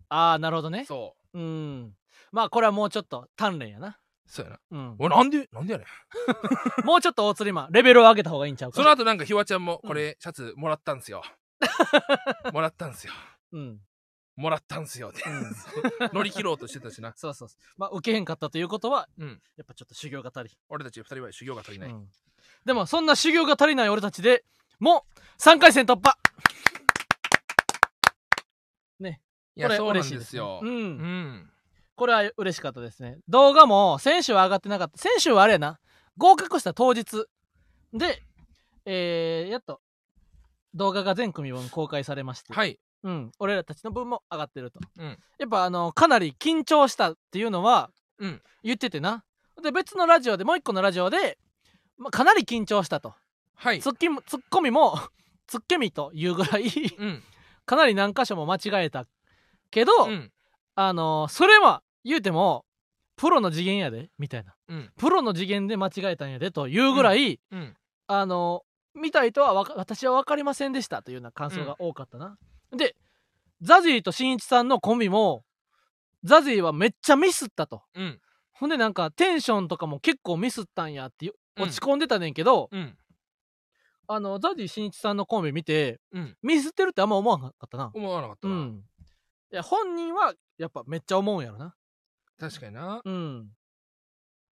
ああなるほどね。そう。うん。まあこれはもうちょっと鍛錬やな。そうやな。うん。おなんでなんでやねん。<laughs> もうちょっと大釣りマンレベルを上げた方がいいんちゃうか。その後なんかひわちゃんもこれシャツもらったんすよ。<laughs> もらったんすよ。うん、もらったんすよ <laughs> 乗り切ろうとしてたしな。そうそうまあ受けへんかったということは、うん。やっぱちょっと修行が足り、俺たち二人は修行が足りない、うん。でもそんな修行が足りない俺たちでもう3回戦突破。これいやそうなん嬉しいですね。ですようん。うん。これは嬉しかったですね。動画も先週は上がってなかった。先週はあれやな。合格した当日。でえー、やっと動画が全組分公開されまして、はいうん、俺らたちの分も上がってると、うん。やっぱあのかなり緊張したっていうのはうん。言っててな。で別のラジオでもう一個のラジオで、まあ、かなり緊張したと。はい。ツッキもツッコミも <laughs> ツッケミというぐらいうん。かなり何箇所も間違えたけど、うん。あのそれは言うてもプロの次元やでみたいな。うん。プロの次元で間違えたんやでというぐらい、うん。あの見たいとは私は分かりませんでしたというような感想が多かったな、でザジーとしんいちさんのコンビもザジーはめっちゃミスったと。うん。ほんでなんかテンションとかも結構ミスったんやって言うん。落ち込んでたねんけど、うん。あのザジー新一さんのコンビ見てうん。ミスってるってあんま思わなかったな。思わなかったな、うん。いや本人はやっぱめっちゃ思うんやろな。確かにな。うん。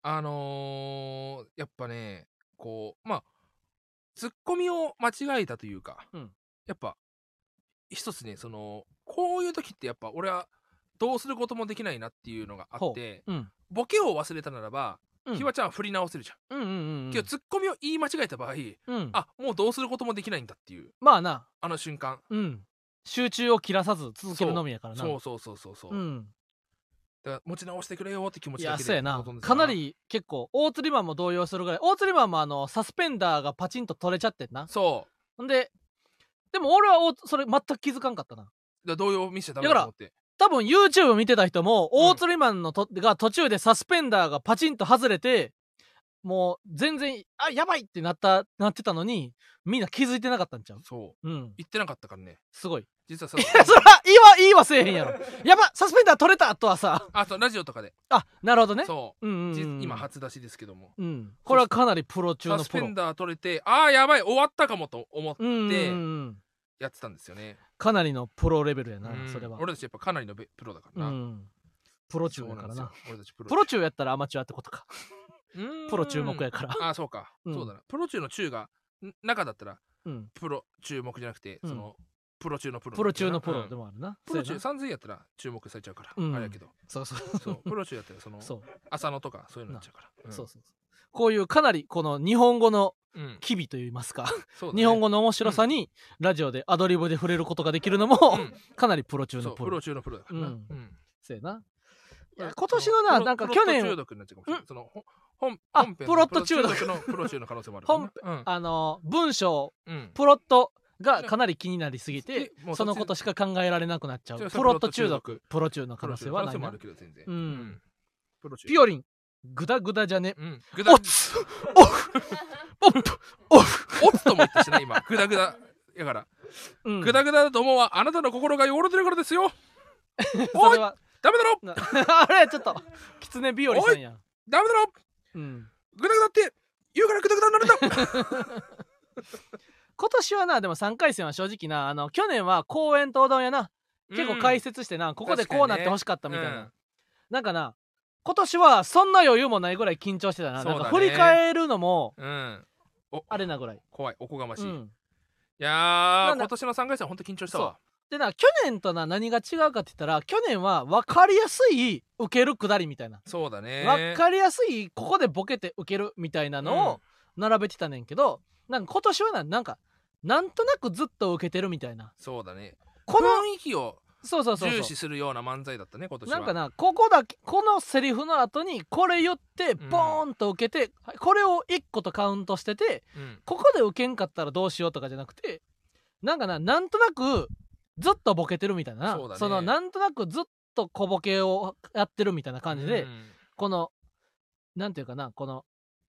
あのーやっぱねこうまあツッコミを間違えたというか、うん。やっぱ一つねそのこういう時ってやっぱ俺はどうすることもできないなっていうのがあってう。ん。ボケを忘れたならば、うん。ひわちゃんは振り直せるじゃん、うんうんけどツッコミを言い間違えた場合、うん。あもうどうすることもできないんだっていうまあな。あの瞬間。うん。集中を切らさず続けるのみやからな。そうそうそうそうそう、う。ん。だから持ち直してくれよって気持いちだけでやそうやな。臨んでたかなり結構大釣りマンも動揺するぐらい。大釣りマンもあのサスペンダーがパチンと取れちゃってんな。そほんででも俺はおそれ全く気づかんかったな。うだから動揺見せちゃダメだと思って。多分 YouTube 見てた人もうん。大釣りマンのと、が途中でサスペンダーがパチンと外れてもう全然あやばいってなったなってたのにみんな気づいてなかったんちゃう？そう。うん。言ってなかったからね。すごい。実はさいや <laughs> そら言いは言いはせえへんやろ。<laughs> やばサスペンダー取れたとはさ。あそうラジオとかで、あなるほどね。そう。う、んうん、今初出しですけども。うん。これはかなりプロ中サのプロ。スペンダー取れてああやばい終わったかもと思ってうんうんうんやってたんですよね、かなりのプロレベルやな、うん。それは。俺たちやっぱかなりのベプロだからな、うん。プロ中そうなんですよ。やからな俺たちプロプロ中やったらアマチュアってことか。プロ注目やから。ああそうか、うん。そうだな。プロ中の中がん中だったらうん。プロ注目じゃなくて、うん。そのプロ中のプロプロ中のプロうん。でもあるな、プロ中そうやな。3000やったら注目されちゃうから、うん。あれやけど。そうそう。そうプロ中やったらそのそう。浅野とかそういうのになっちゃうから、ん。そうそうそう。こういうかなりこの日本語のうん機微といいますか、ね。日本語の面白さにラジオでアドリブで触れることができるのも、うん。かなりプロ中のプロ。プロ中のプロだからな、うん。うん。そうやな。今年のな、なんかプロ去年、中毒になっちゃうかもしれない。そのあプロット中毒。のプロ中の可能性もあるからね。うん。あの、文章、うん。プロットがかなり気になりすぎてそのことしか考えられなくなっちゃう。プロット中毒、プロ中の可能性はないな。うん。ピオリン、グダグダじゃね？うん。グダオツオフオップオフオツとも言ったしな今。グダグダ。やから、うんグダグダだと思うはあなたの心が汚れてるからですよ。そ <laughs> おいダメだろな <laughs> あれちょっと、キツネビオリさんやん。ダメだろうん。グダグダって言うからグダグダになるんだ。<laughs> 今年はな、でも3回戦は正直な、あの、去年は公園とうどんやな。結構解説してな、ここでこうなってほしかったみたいな、うんなんかな今年はそんな余裕もないぐらい緊張してたな,、そうだねなんか振り返るのもうん。あれなぐらい、怖い。おこがましい。いうん、やなんだー、今年の3回戦は本当緊張したわ。でな去年とな何が違うかって言ったら去年は分かりやすい受けるくだりみたいな、そうだね。分かりやすいここでボケて受けるみたいなのを並べてたねんけど、なんか今年はななんかなんとなくずっと受けてるみたいなそうだね。この雰囲気をそうそうそうそう。重視するような漫才だったね今年は。なんかなここだけこのセリフの後にこれ言ってん。ボーンと受けて、はい。これを1個とカウントしててうん。ここで受けんかったらどうしようとかじゃなくてなんかななんとなくずっとボケてるみたいなそね。のなんとなくずっと小ボケをやってるみたいな感じで、うん。このなんていうかなこの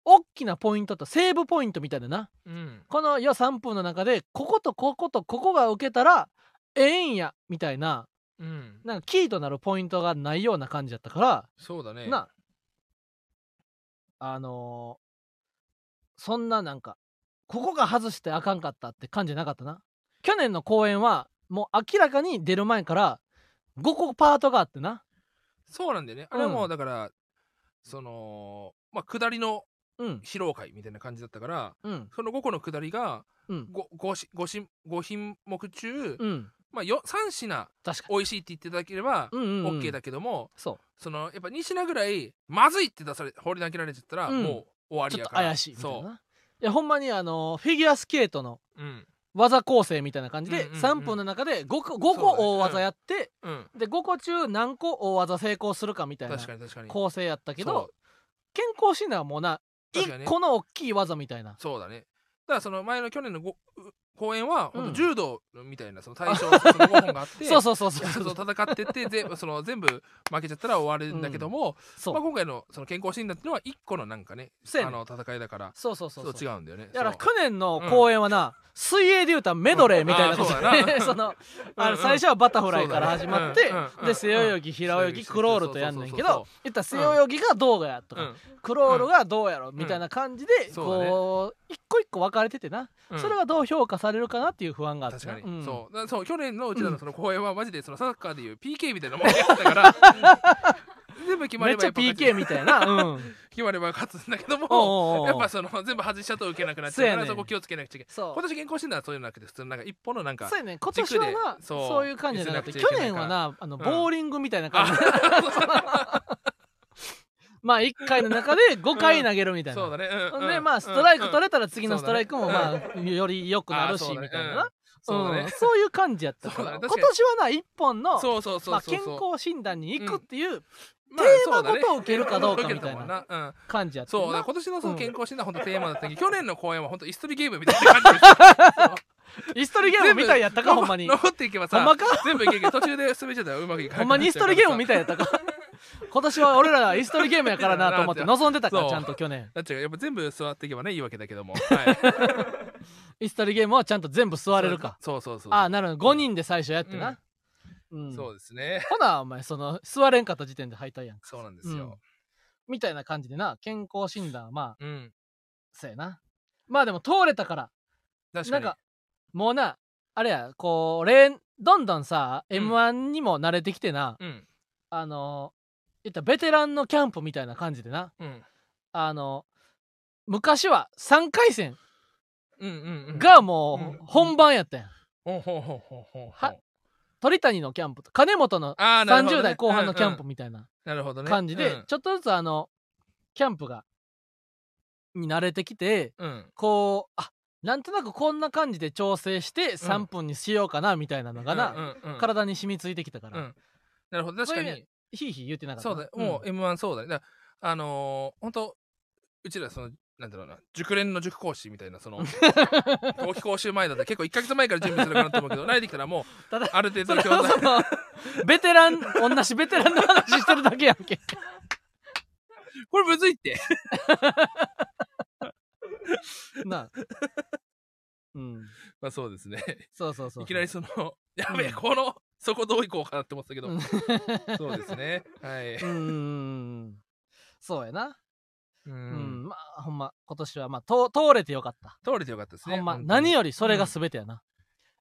大きなポイントとセーブポイントみたいなな。うん。このよ3分の中でこことこことここが受けたらええんやみたいなうん。なんかキーとなるポイントがないような感じだったから、そうだね。なあのーそんななんかここが外してあかんかったって感じじゃなかったな。去年の公演はもう明らかに出る前から5個パートがあってな。そうなんだよね。あれはもうだからそのまあ下りのうん。披露会みたいな感じだったからうん。その5個の下りがうん。5, し 5, し5品目中、うんまあ、よ3品確か美味しいって言っていただければ OK だけども、そそのやっぱ2品ぐらいまずいって出され放り投げられちゃったら、うん。もう終わうちょっとりやから怪しいみたいそないやほんまにあのーフィギュアスケートの技構成みたいな感じで、うんうんうん3分の中で 5, 個5そうだね個大技やって、うん。で5個中何個大技成功するかみたいな構成やったけど健康診断はもうな確かにね。1個の大きい技みたいな。そうだね。だからその前の去年の 5, 公演はうん。柔道みたいなその対象その5本があって <laughs> そうそうそうそう。戦ってってぜ <laughs> その全部負けちゃったら終わるんだけども、そう。まあ、今回のその健康診断っていうのは1個のなんかねねあの戦いだからそうそうそう違うんだよね。だから去年の公演はな、水泳で言うたらメドレーみたいなことうんあー。<laughs> そのあうん。うんの最初はバタフライから始まって、で背泳ぎ平泳ぎクロールとやんねんけどそうそうそう言ったら背泳ぎがどうやとか、うん。クロールがどうやろみたいな感じで、こう一個一個分かれててな、うん。それがどう評価されるかなっていう不安があってな確かに、うん。そう。そう去年のうちらのその公演はマジでそのサッカーでいう PK みたいなもんやったから。<laughs> 全部決まればやっち PK みたいな、うん、<laughs> 決まれば勝つんだけどもやっぱその全部外しちゃうと受けなくなっちゃうからそこ気をつけなくちゃいけない。そう。今年健康診断はそういうのなくて普通のなんか一歩のなんかそうやね今年はなそそうういう感じじゃなくて去年はなあのん。ボーリングみたいな感じで、あ <laughs> まあ1回の中で <laughs> 5回投げるみたいな、そうだね。でまあストライク取れれたら次のストライクもまあより良くなるしみたいなな。そうそういう感じやったから。今年はな一本のそうそうそうまあ健康診断に行くっていうまあテーマごと受けるかどうかみたいな感じやったそう。今年のその健康診断は本当テーマだったけ？ど去年の公演は本当イストリゲームみたいな感じでした。<laughs> イストリゲームみたい。やったかほんまに。残っていけばさ全部いけるけど途中で進めちゃったらうまくいかなくなっちゃうからさほんまにイストリゲームみたいやったか <laughs> <laughs> 今年は俺らはイストリゲームやからなと思って <laughs> 望んでたからちゃんと去年。だっちゃうやっぱ全部座っていけばねいいわけだけども。<laughs> はい。イストリゲームはちゃんと全部座れるか。そうそうそうああなるほど。5人で最初やってな。うん。そうですね。ほなお前その座れんかった時点で敗退やんそうなんですうん。よみたいな感じでな健康診断はまあうん。そうやな。まあでも通れたから。確かに。なんかもうなあれやこう例どんどんさ、うん m 1にも慣れてきてな。うん。あの言ったらベテランのキャンプみたいな感じでな。うん。あの昔は3回戦がもう本番やったやん、鳥谷のキャンプと金本のあーなるほどね。30代後半のキャンプみたいな感じで、うん。ちょっとずつあのキャンプがに慣れてきてうん。こうあなんとなくこんな感じで調整して3分にしようかなみたいなのがな、体に染みついてきたから、うん。なるほど。確かにひいひい言ってなかった。そうだよもう m 1そうだね。だあのー本当うちらそのなんだろうな熟練の塾講師みたいなその <laughs> 後期講習前だった。ら結構1か月前から準備するかなと思うけど <laughs> 慣れてきたらもうただある程度の教材ベテラン同じベテランの話してるだけやんけ。これむずいって。な <laughs> あうん。まあそうですね。そうそうそういきなりそのやべえうんこのそこどういこうかなって思ってたけど。うん。そうですね。はい。うんそうやな。ううん、んまあほんま今年はまあ通通れてよかった。通れてよかったですね。ほんま何よりそれが全てやな、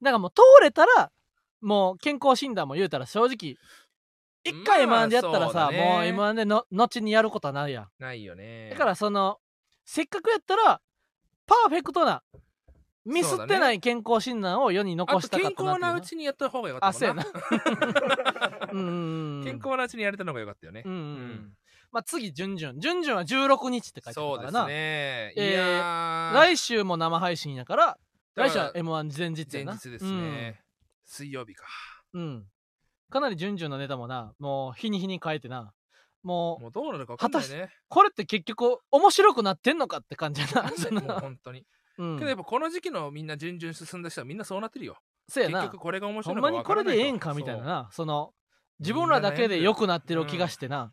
だからもう通れたらもう健康診断も言うたら正直一回 m まあ1でやったらさ、ね。もう m 1での後にやることはないやん。ないよね。だからそのせっかくやったらパーフェクトなミスってない健康診断を世にあ残したかったなっていうな。康なうちにやった方がよかあったもんな。そううんうんうん健康なうちにやれたのがよかったよね。うんうんまあ次準々準々は16日って書いてそうですあるからな、ね。いえーやー。来週も生配信やからだから来週は m 1前日やな。前日ですね。水曜日か。うん、うんかなり準々のネタもなもう日に日に変えてな。もうもうどうなるか分かんないね。これって結局面白くなってんのかって感じやな。本当にうん。けどやっぱこの時期のみんな順々進んだ人はみんなそうなってるよ。そうやな。結局これが面白ほんいのまにこれか分からないと。でええんかみたいなな。その自分らだけで良くなってる気がしてな、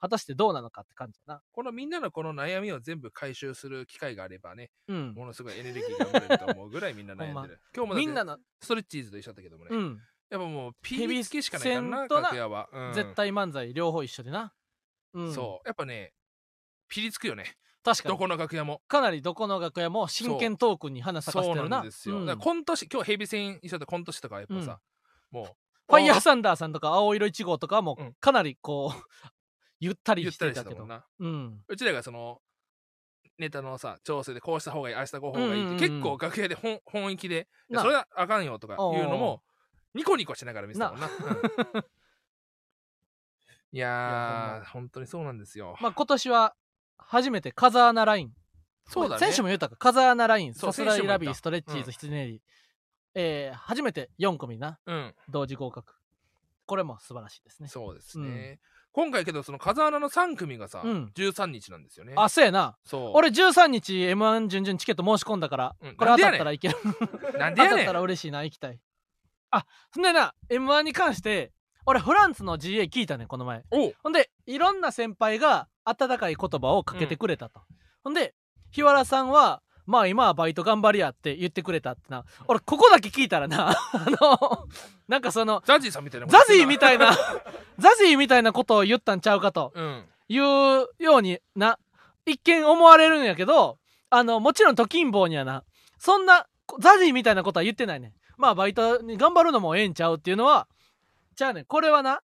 果たしてどうなのかって感じやな。このみんなのこの悩みを全部回収する機会があればねうん。ものすごいエネルギーが生まれると思うぐらいみんな悩んでる。今日もみんなの、ストレッチーズと一緒だったけどもね。うん。やっぱもうピリつきしかないからなは。うん。絶対漫才両方一緒でな、うん、そう。やっぱねピリつくよね確かに。どこの楽屋も。かなりどこの楽屋も真剣トークに花咲かせそうてるな。んなですよ、うん。だからコント師今日ヘビ戦一緒だったコント師とかはやっぱさ、もうファイヤーサンダーさんとか青色1号とかはもうん。うかなりこう <laughs> ゆったりしたてたけど。たうん。うちらがそのネタのさ調整でこうした方がいいああした方がいいって、うんうんうん結構楽屋で本 <laughs> 本域でそれはあかんよとかいうのもニコニコしながら見せたもんな。うん。<laughs> いややー本当にそうなんですよ、まあ今年は初めて風穴ライン。そうだね。選手も言ったか。風穴ライン。そうさすらいラビーストレッチーズうん。羊ネイリーえー初めて4組な。うん。同時合格。これも素晴らしいですね。そうですね、今回けどその風穴の3組がさ、うん。13日なんですよね。あそうやな。そう。俺13日 m 1準々チケット申し込んだから、うん。これ当たったらいける。なんでやねん。当たったら嬉しいな行きたい。あそんでな m 1に関して俺フランスの GA 聞いたねこの前。ほんでいろんな先輩が温かい言葉をかけてくれたと、ほんで日原さんはまあ今はバイト頑張りやって言ってくれたってな。俺ここだけ聞いたらな <laughs> あのなんかそのザジーさんみたいなザジーみいたいな <laughs> ザジーみたいなことを言ったんちゃうかとうん。いうようにな一見思われるんやけどあのもちろん時ん坊にはなそんなザジーみたいなことは言ってないねん。まあバイトに頑張るのもええんちゃうっていうのはじゃあねん。これはな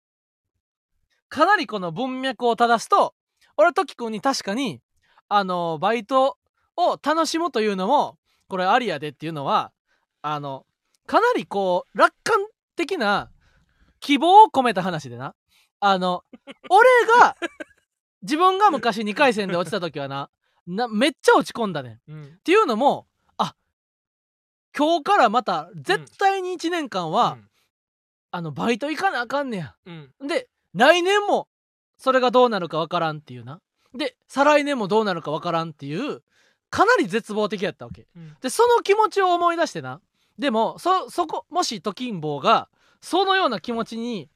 かなりこの文脈を正すと俺トキ君に確かにあのバイトを楽しむというのもこれありやでっていうのはあのかなりこう楽観的な希望を込めた話でな。あの俺が自分が昔2回戦で落ちた時はななめっちゃ落ち込んだねん。うんっていうのもあ今日からまた絶対に1年間は、あのバイト行かなあかんねや。うんうん。で来年もそれがどうなるかわからんっていうな。で再来年もどうなるかわからんっていうかなり絶望的やったわけ。うん。でその気持ちを思い出してな。でもそそこもし時ん坊がそのような気持ちに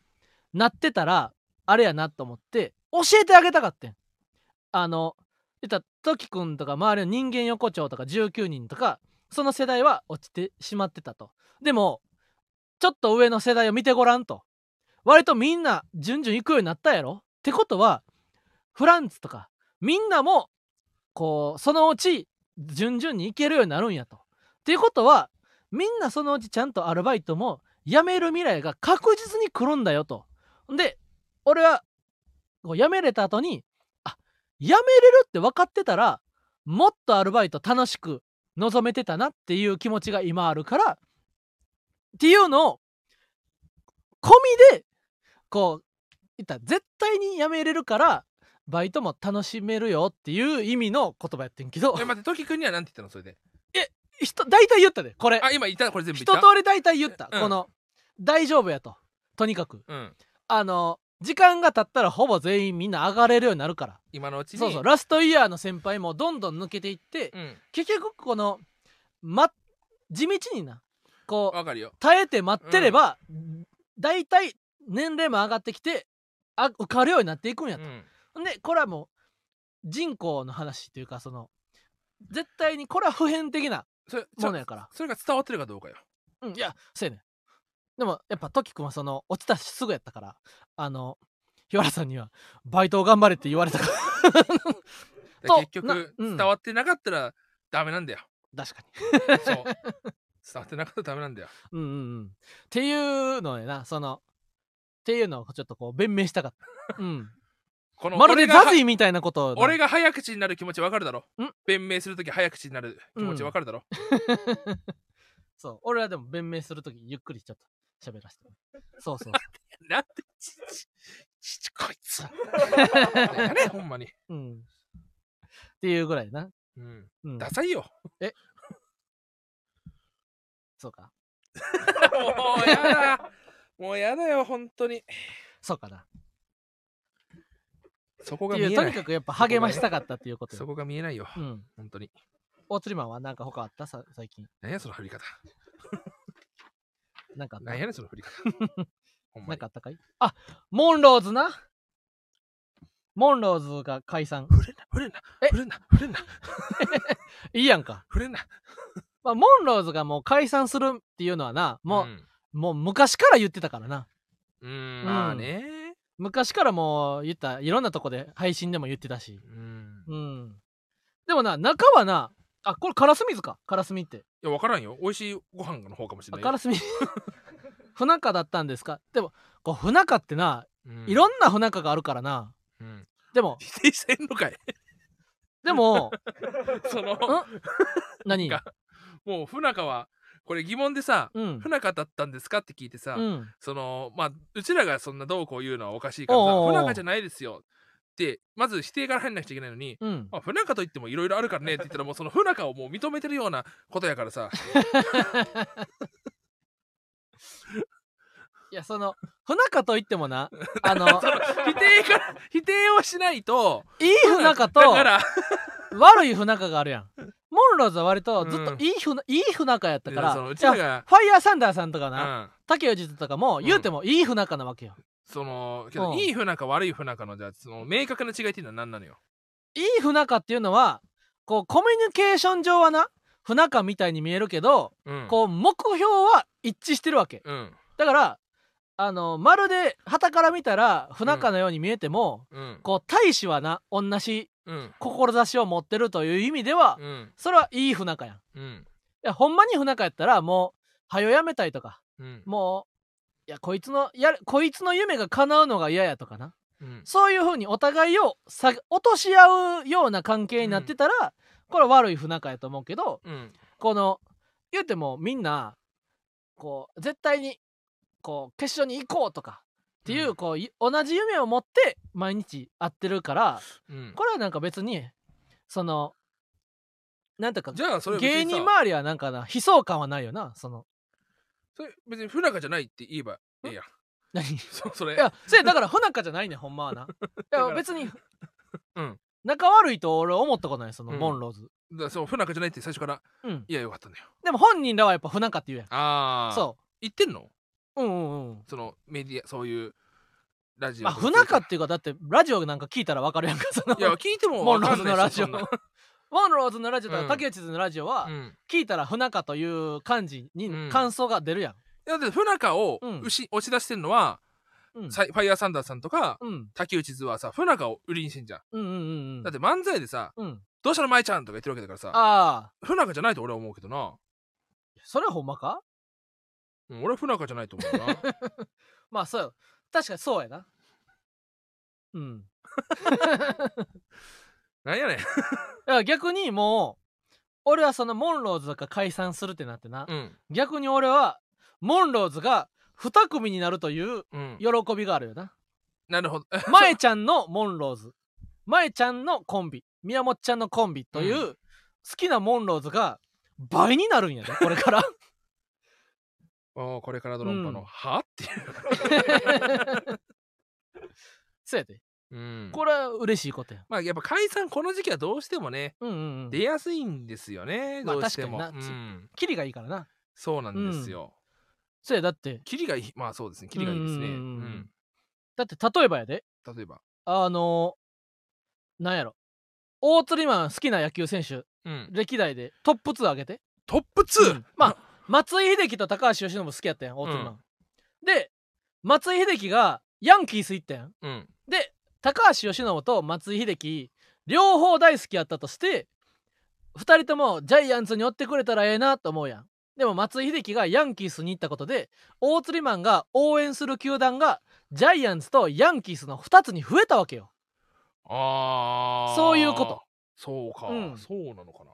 なってたらあれやなと思って教えてあげたかってん。あの言ったら時くんとか周りの人間横丁とか19人とかその世代は落ちてしまってたと。でもちょっと上の世代を見てごらんと。割とみんな順々行くようになったやろってことはフランツとかみんなもこうそのうち順々に行けるようになるんやと。っていうことはみんなそのうちちゃんとアルバイトも辞める未来が確実に来るんだよと。で俺はこう辞めれた後にあ辞めれるって分かってたらもっとアルバイト楽しく望めてたなっていう気持ちが今あるからっていうのを込みでこう言ったら絶対に辞めれるからバイトも楽しめるよっていう意味の言葉やってんけど。え待ってトキ君には何て言ったのそれで？人大体言ったでこれ。あ今言ったこれ全部一通り大体言った、うん。この大丈夫やと。とにかく。うん。あの時間が経ったらほぼ全員みんな上がれるようになるから。今のうちに？そうそう。ラストイヤーの先輩もどんどん抜けていって、うん。結局この、ま、地道になこう耐えて待ってれば、大体年齢も上がってきてあ受かるようになっていくんやと。うん。でこれはもう人口の話っていうかその絶対にこれは普遍的なものやから。それが伝わってるかどうかよ。うん、いやそうやねん。でもやっぱトキ君はその落ちたしすぐやったからあの日原さんにはバイトを頑張れって言われたから。<laughs> 結な局うん。伝わってなかったらダメなんだよ。確かそう。伝わってなかったらダメなんだよ。にうんうんうん。っていうのやなそのっていうのをちょっとこう弁明したかった。<laughs> うん。このまるでザジーみたいなこと俺が早口になる気持ちわかるだろ？ん。弁明するとき早口になる気持ちわかるだろ、<laughs> そう。俺はでも弁明するときゆっくりちょっと喋らせてそうそうなんてちちちちこいつ。<laughs> やねほんまに、うん。っていうぐらいな。うん、うん。ダサいよ。そうか。もうやだもうやだよ本当に。そうかな。そこが見えない。にかくやっぱ励ましたかったっていうことよ。そこが見えないよ。うん。本当に。大釣りマンはなんか他あった？さ最近。何やその振り方。<laughs> なんかあった？何やねんその振り方。<laughs> ほんまに。なんかあったかい？あモンローズな？モンローズが解散。触れんな触れんな。え？触れんな触れんな。<laughs> いいやんか、触れんな。まあ、モンローズがもう解散するっていうのはなもう、んもう昔から言ってたからな。うんまあね。昔からもう言ったいろんなとこで配信でも言ってたし。うん。うん。でもな中はなあこれカラス水か？カラスミって。いや分からんよ。美味しいご飯の方かもしれないカラスミ不仲だったんですか？でもこう不仲ってな、うん。いろんな不仲があるからな。うん。でも。否定してんのかい？でも。<laughs> その何？がもう不仲はこれ疑問でさうん。不仲だったんですかって聞いてさ、うん。そのまあうちらがそんなどうこう言うのはおかしいからさ不仲じゃないですよってまず否定から入んなくちゃいけないのに、うん。まあ、不仲といってもいろいろあるからねって言ったらもうその不仲をもう認めてるようなことやからさ。<laughs> いやその不仲といってもなあ <laughs> の否定から否定をしないといい不仲と悪い不仲があるやんモンローズは割とずっとうんいい不,、いい不仲やったからファイヤーサンダーさんとかうな、ん。竹内とかも言うてもいい不仲なわけよ、そのけどうんいい不仲悪い不仲のじゃあその明確な違いっていうのは何なのよ？いい不仲っていうのはこうコミュニケーション上はな不仲みたいに見えるけど、うん。こう目標は一致してるわけ。うん。だからあのまるで旗から見たら不仲のように見えても、うん。こう大使はな同じうん志を持ってるという意味では、うん。それはいい不仲やん。いうん。やほんまに不仲やったらもうはよやめたいとか。うん。もういやこいつのやるこいつの夢が叶うのが嫌やとかな。うん。そういうふうにお互いをさ落とし合うような関係になってたら、これは悪い不仲やと思うけどうん。この言うてもみんなこう絶対にこう決勝に行こうとかっていう,、うん。こうい同じ夢を持って毎日会ってるからうん。これはなんか別にそのなんていうかじゃあそれ芸人周りはなんかな悲壮感はないよなその。それ別に不仲じゃないって言えばええやん。何？い <laughs> そそれ。やそれだから不仲じゃないねんほんまはな。<laughs> いや別にうん。仲悪いと俺は思ったことないその、うん。モンローズ。だそう不仲じゃないって最初からうん。いやよかったんだよ。でも本人らはやっぱ不仲って言うやん。ああそ言ってんの？ううんうんうん。そのメディアそういうラジオまあ不仲っていうかだってラジオなんか聞いたら分かるやんかその。いや聞いてもモンローズのラジオモンローズのラジオとかうん。竹内のラジオはうん。聞いたら不仲という感じうん。に感想が出るやん。いやだって不仲をうんうし押し出してるのはうん。ファイヤーサンダーさんとかうん。竹内図はさ不仲を売りにしてんじゃん。うんうんうんうん。だって漫才でさうん「どうしたの舞ちゃん」とか言ってるわけだからさああ。不仲じゃないと俺は思うけどな。それはほんまか？うん俺は不仲じゃないと思うな。<laughs> まあそうよ。確かにそうやな。うん。<laughs> なんやねん。<laughs> いや逆にもう俺はそのモンローズが解散するってなってな、うん。逆に俺はモンローズが2組になるといううん。喜びがあるよな。なるほど。まえちゃんのモンローズ。まえちゃんのコンビ。宮本ちゃんのコンビという、う好きなモンローズが倍になるんやでこれからおーこれからドロンパのうん。はっていう。<laughs> そうやで。うん。これは嬉しいことやまあやっぱ解散この時期はどうしてもねうんうんうん出やすいんですよねまあどうしても確かにな。うん。キリがいいからな。そうなんですよ。そうやだって。キリがいいまあそうですね。キリがいいですね。ううんうんうんん。だって例えばやで。例えば。あのなんやろ。大釣りマン好きな野球選手。うん。歴代でトップ2上げて。トップう 2! ん。まあ <laughs> 松井秀喜と高橋由伸好きやったやん大釣りマン、で松井秀喜がヤンキース行ったやん。うん。で高橋由伸と松井秀喜両方大好きやったとして2人ともジャイアンツに寄ってくれたらええなと思うやん。でも松井秀喜がヤンキースに行ったことで大釣りマンが応援する球団がジャイアンツとヤンキースの2つに増えたわけよ。ああそういうこと。そうか、うん。そうなのかな。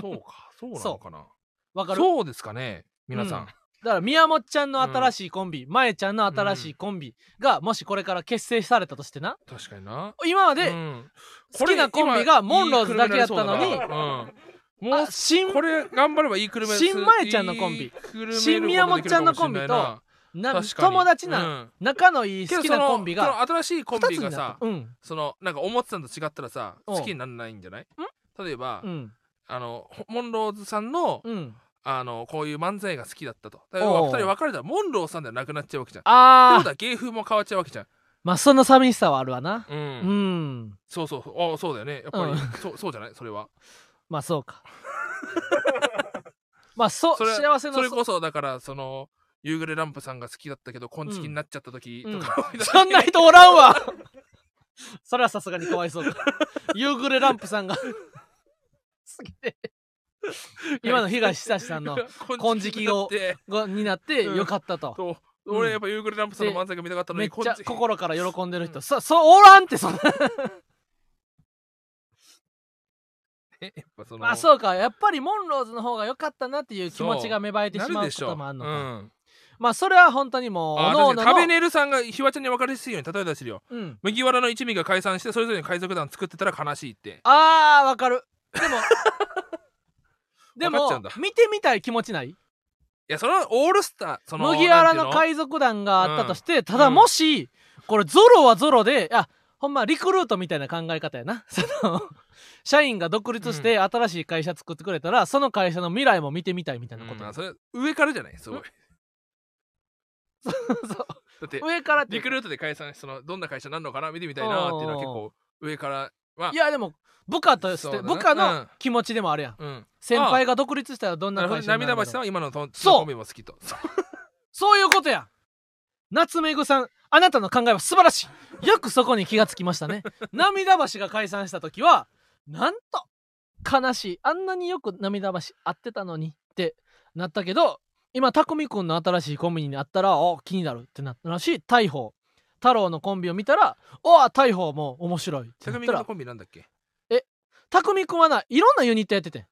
そうか。そうなのかなわかる？そうですかね皆さん、うん。だから宮本ちゃんの新しいコンビ、まえちゃんの新しいコンビがもしこれから結成されたとしてな？確かにな。今までうん。好きなコンビがモンローズだけやったのにもうあ新これ頑張ればいい車新前ちゃんのコンビ。新宮本ちゃんのコンビとな友達な、うん。仲のいい好きなコンビが新しいコン2つビがさうん。そのなんか思ってたのと違ったらさう。ん好きにならないんじゃない？例えば、うん。あのほモンローズさんの,、うんあのこういう漫才が好きだったと。だからおう2人別れたらモンローさんではなくなっちゃうわけじゃん。ってああことは芸風も変わっちゃうわけじゃん。まあその寂しさはあるわな。うん、うん。そうそう。そうあそうだよね。やっぱり、うん。そうそうじゃない？それは。まあそうか。<laughs> まあそそれ幸せのそれこそだからその夕暮れランプさんが好きだったけど昆虫になっちゃった時とか、そんな人おらんわ。<laughs> それはさすがにかわいそうか。夕暮れランプさんが。好きで <laughs> 今の東久志さんの <laughs> 金色をになってよかったと、とう。ん俺やっぱ夕暮れランプさんの漫才が見たかったのめっちゃ心から喜んでる人、そそうおらんってそんな。<laughs> えやっぱその。まあそうか。やっぱりモンローズの方が良かったなっていう気持ちが芽生えてしまうこともあるのか、う。ん。まあそれは本当にもうあおのおのさんがひわちゃんに分かりやすいように例え出してるよ。うん、麦わらの一味が解散してそれぞれに海賊団作ってたら悲しいって。あーわかる。でもでも見てみたい気持ちない？やそのオールスターその麦わらの海賊団があったとして、ただうんもしこれゾロはゾロであほんまリクルートみたいな考え方やな。<laughs> その社員が独立して新しい会社作ってくれたら、その会社の未来も見てみたいみたいなこと、うんそれ上からじゃない？すごい。<laughs> そうだって上からってリクルートで解散そのどんな会社になるのかな？見てみたいなっていうのは結構上からは。いやでも部下として、そうだな部下のうん。気持ちでもあるやん。うん。先輩が独立したらどんななるほど会社になる涙橋さんは今のとそう。コンビも好きと。そうそういうことや。夏目ぐさんあなたの考えは素晴らしい。よくそこに気がつきましたね。<laughs> 涙橋が解散した時はなんと悲しい。あんなによく涙橋会ってたのにってなったけど今匠くんの新しいコンビニに会ったらお気になるってなったし大鵬太郎のコンビを見たらお大鵬も面白いってなった君のコンビなんだっけ？匠くんはないろんなユニットやってて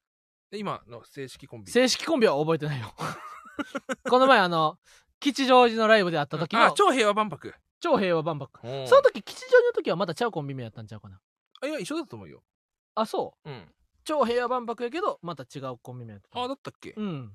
で今の正式コンビ。正式コンビは覚えてないよ。<laughs> この前あの吉祥寺のライブで会った時のあ超平和万博。超平和万博。うんその時吉祥寺の時はまだちゃうコンビ名やったんちゃうかな。あいや一緒だと思うよ。あそう。うん。超平和万博やけどまた違うコンビ名やったあだったっけ？うん。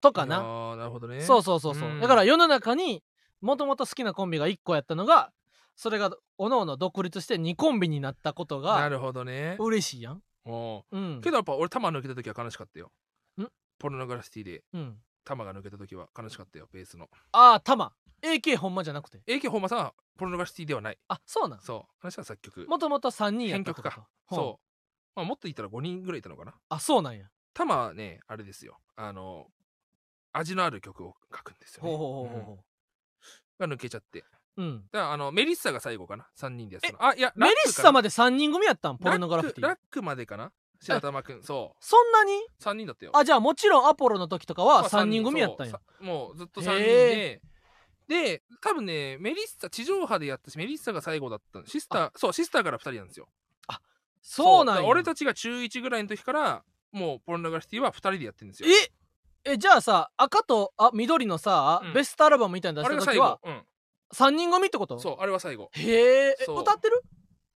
とかあなあなるほどね。そうそうそうそう、ん。だから世の中にもともと好きなコンビが1個やったのがそれがおのおの独立して2コンビになったことながるほどね。嬉しいやん。おううん。けどやっぱ俺玉抜けた時は悲しかったよ。ん？ポルノグラフィティで。うん。玉が抜けた時は悲しかったよベースの。ああタマ AK ほんまじゃなくて。AK 本間さんはポルノグラフィティではない。あそうなん？そう。話は作曲。もともと3人やった曲かそう。まあもっと言ったら5人ぐらいいたのかな。あそうなんや。玉はねあれですよ。あの味のある曲を書くんですよね。ほうほうほうほうう。ん。ほが抜けちゃってううん。だからあのメリッサが最後かな。3人でやってたの。あいやメリッサまで3人組やったん？ポラルノグラフィティ。ラックまでかな？白玉くん。そう。そんなに？3人だったよ。あじゃあもちろんアポロの時とかはまあ3人。組やったんや。もうずっと3人へでで多分ねメリッサ地上波でやったしメリッサが最後だったの。シスターそうシスターから2人なんですよ。だかそうなんや。ら俺たちが中1ぐらいの時からもうポルノグラフィティは2人でやってるんですよ。ええじゃあさ赤とあ緑のさ、うん。ベストアルバムみたいなの出した時はうん3人組ってこと？そうあれは最後。へええそう。歌ってる？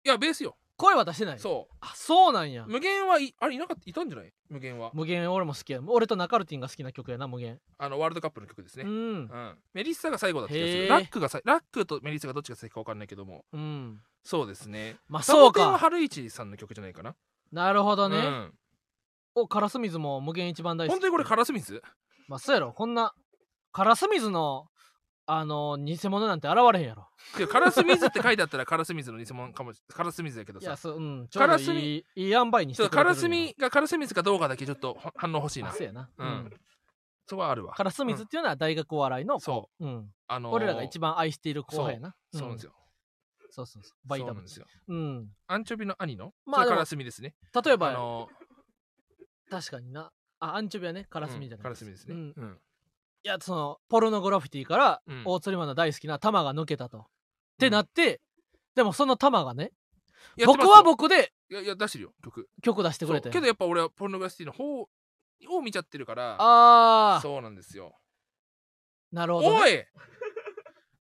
いやベースよ。声は出してないそあそうなんや。う無限はいあれいなかった？いたんじゃない？無限は。無限俺も好きや。俺とナカルティンが好きな曲やな無限。あのワールドカップの曲ですね。ううん。んメリッサが最後だった気がする。ラックがさラックとメリッサがどっちが先か分かんないけども。うん。そうですね。まあそうかサボテンは春市さんの曲じゃないかな。なるほどね、うん。おカラス水も無限一番大好き。本当にこれカラスミスまあそうやろ。こんなカラス水のあの偽物なんて現れへんやろ。いやカラスミズって書いてあったらカラスミズの偽物かもしカラスミズだけどさ。いやそううん。ちょうどカラスミいいいい塩梅にしちょっとカラスれてるんやミがカラスミズかどうかだけちょっとほ反応欲しいな。あそうやな、うん。そこはあるわ。カラス水っていうのは大学お笑いの、そう。うん、あのー俺らが一番愛している後輩やな。そう。なんですよ。そうそうそう。バイタなんですよ。うん。アンチョビの兄の？まあカラスミですね。例えば、あの確かにな。あアンチョビはねカーラスミじゃない、うんカラスミですね。うん。うんいやそのポルノグラフィティからうん。大釣りマンの大好きな玉が抜けたと、ってなってでもその玉がね僕やってますよ。は僕でいやいや出してるよ曲。曲出してくそうれてけどやっぱ俺はポルノグラフィティの方を見ちゃってるからああそうなんですよ。なるほど、ね、おい。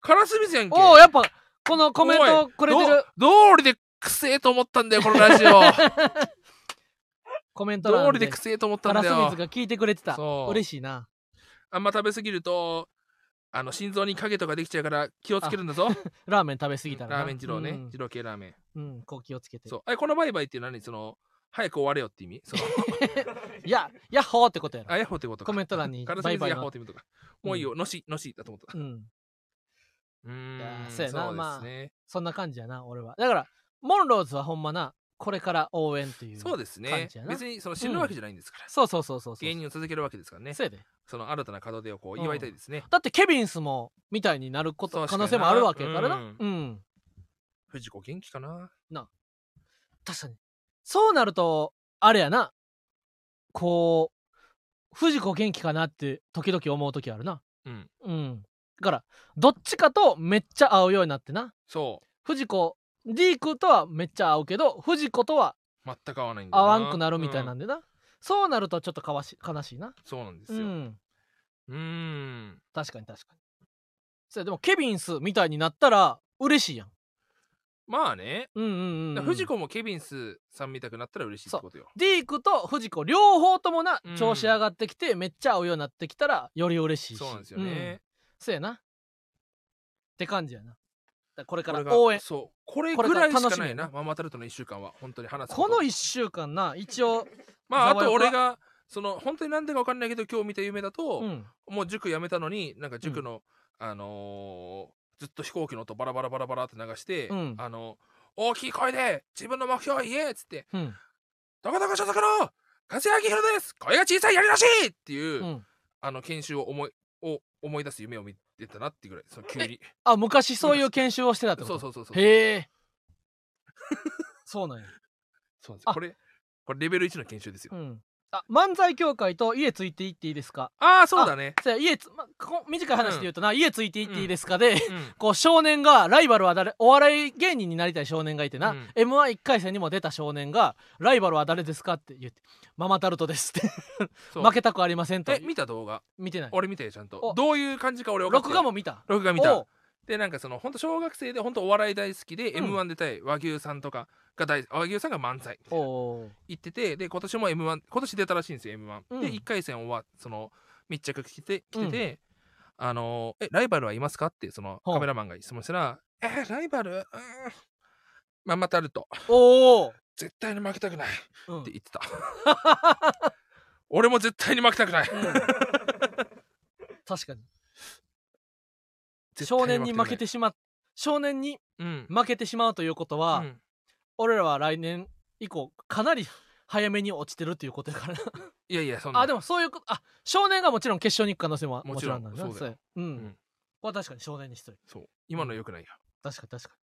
カラスミズやんけ。おおやっぱこのコメントくれてる。どうりでくせえと思ったんだよこのラジオ。<laughs> コメント欄で。どうりでくせえと思ったカラスんだよ。水が聞いてくれてた。そう。嬉しいなあんま食べ過ぎるとあの心臓に影とかできちゃうから気をつけるんだぞ。<laughs> ラーメン食べ過ぎたらな。ラーメン二郎ね、うん。二郎系ラーメン。うん、こう気をつけて。そう。あれこのバイバイっていうのは何？その早く終われよって意味？そのい <laughs> やヤッホーってことやろ。あヤッホーってことか。コメント欄にバイバイヤッホーって意味とか。もういいよ、のしのしだと思った。うん。うーいやんそうやな。そうまあですね、そんな感じやな俺は。だからモンローズはほんまなこれから応援っていうそうですね。別にその死ぬわけじゃないんですから、そうそうそうそうそう。芸人を続けるわけですからね。そうやでその新たな門出をこう祝いたいですね、だってケビンスもみたいになること可能性もあるわけやからな。ううん。ん、藤子元気かな？確かに。そうなるとあれやな。こう藤子元気かなって時々思う時あるな。うん。うん。だからどっちかとめっちゃ合うようになってな。そ藤子 D 君とはめっちゃ合うけど藤子とはう全く合わないんだよ合わんくなるみたいなうんでな、そうなるとちょっとかわし悲しいな。そうなんですよ。うん。うーん。確かに確かに。それでもケビンスみたいになったら嬉しいやん。まあね、うんうんうん、うん、藤子もケビンスさん見たくなったら嬉しいってことよ。ディークと藤子両方ともなうん。調子上がってきて、めっちゃ合うようになってきたらより嬉しいし。そうなんですようん。ね、そうやな。って感じやな。これから応援。そう。これこれぐらいしかないな。ママタルトの1週間は。本当に話すこのと1週間な。一応まああと俺がその本当になんでか分かんないけど今日見た夢だと、うん。もう塾辞めたのになんか塾の、あのーずっと飛行機の音バラバラバラバラって流して、うん。あの大きい声で自分の目標を言えっつってうん「どこどこ所属の柏木宏です声が小さいやりらし！い!」っていう、うん。あの研修を思いを思い出す夢を見てたなっていうぐらいその急に。あ昔そういう研修をしてたってこと？そうそうそうそうへえ。<laughs> そうなんや。あそうなんですよ。これこれレベル1の研修ですよ、うん。あ漫才協会と家ついていっていいですか？ああそうだね。そうや家つ、ま、こ短い話で言うとな、家ついていっていいですか？で、うん。こう少年がライバルは誰お笑い芸人になりたい少年がいてな、うん。m 1 1回戦にも出た少年が「ライバルは誰ですか?」って言って「ママタルトです」って。負けたくありませんと。え見た動画？見てない。俺見てちゃんと。お。どういう感じか俺録画も見た？録画見た。でなんかその本当小学生で本当お笑い大好きでうん。m 1出たい和牛さんとかが大和牛さんが漫才行っててで今年も m 1今年出たらしいんですよ m 1、うん。で1回戦終わその密着来て来てて、あのえライバルはいますかってそのカメラマンが質問したら「えライバル？うん。ママタルトおう、絶対に負けたくない」うん。って言ってた。俺も絶対に負けたくない。うん。確かに。絶少年に負けてしま少年にうん。負けてしまうということは、うん俺らは来年以降かなり早めに落ちてるっていうことやから。ないやいやそんな。あでもそういうことあ少年がもちろん決勝に行く可能性ももちろんなんだな。そうだよ。や。うん、うん。これは確かに少年に失礼。そう。今のよくないよ確かに確か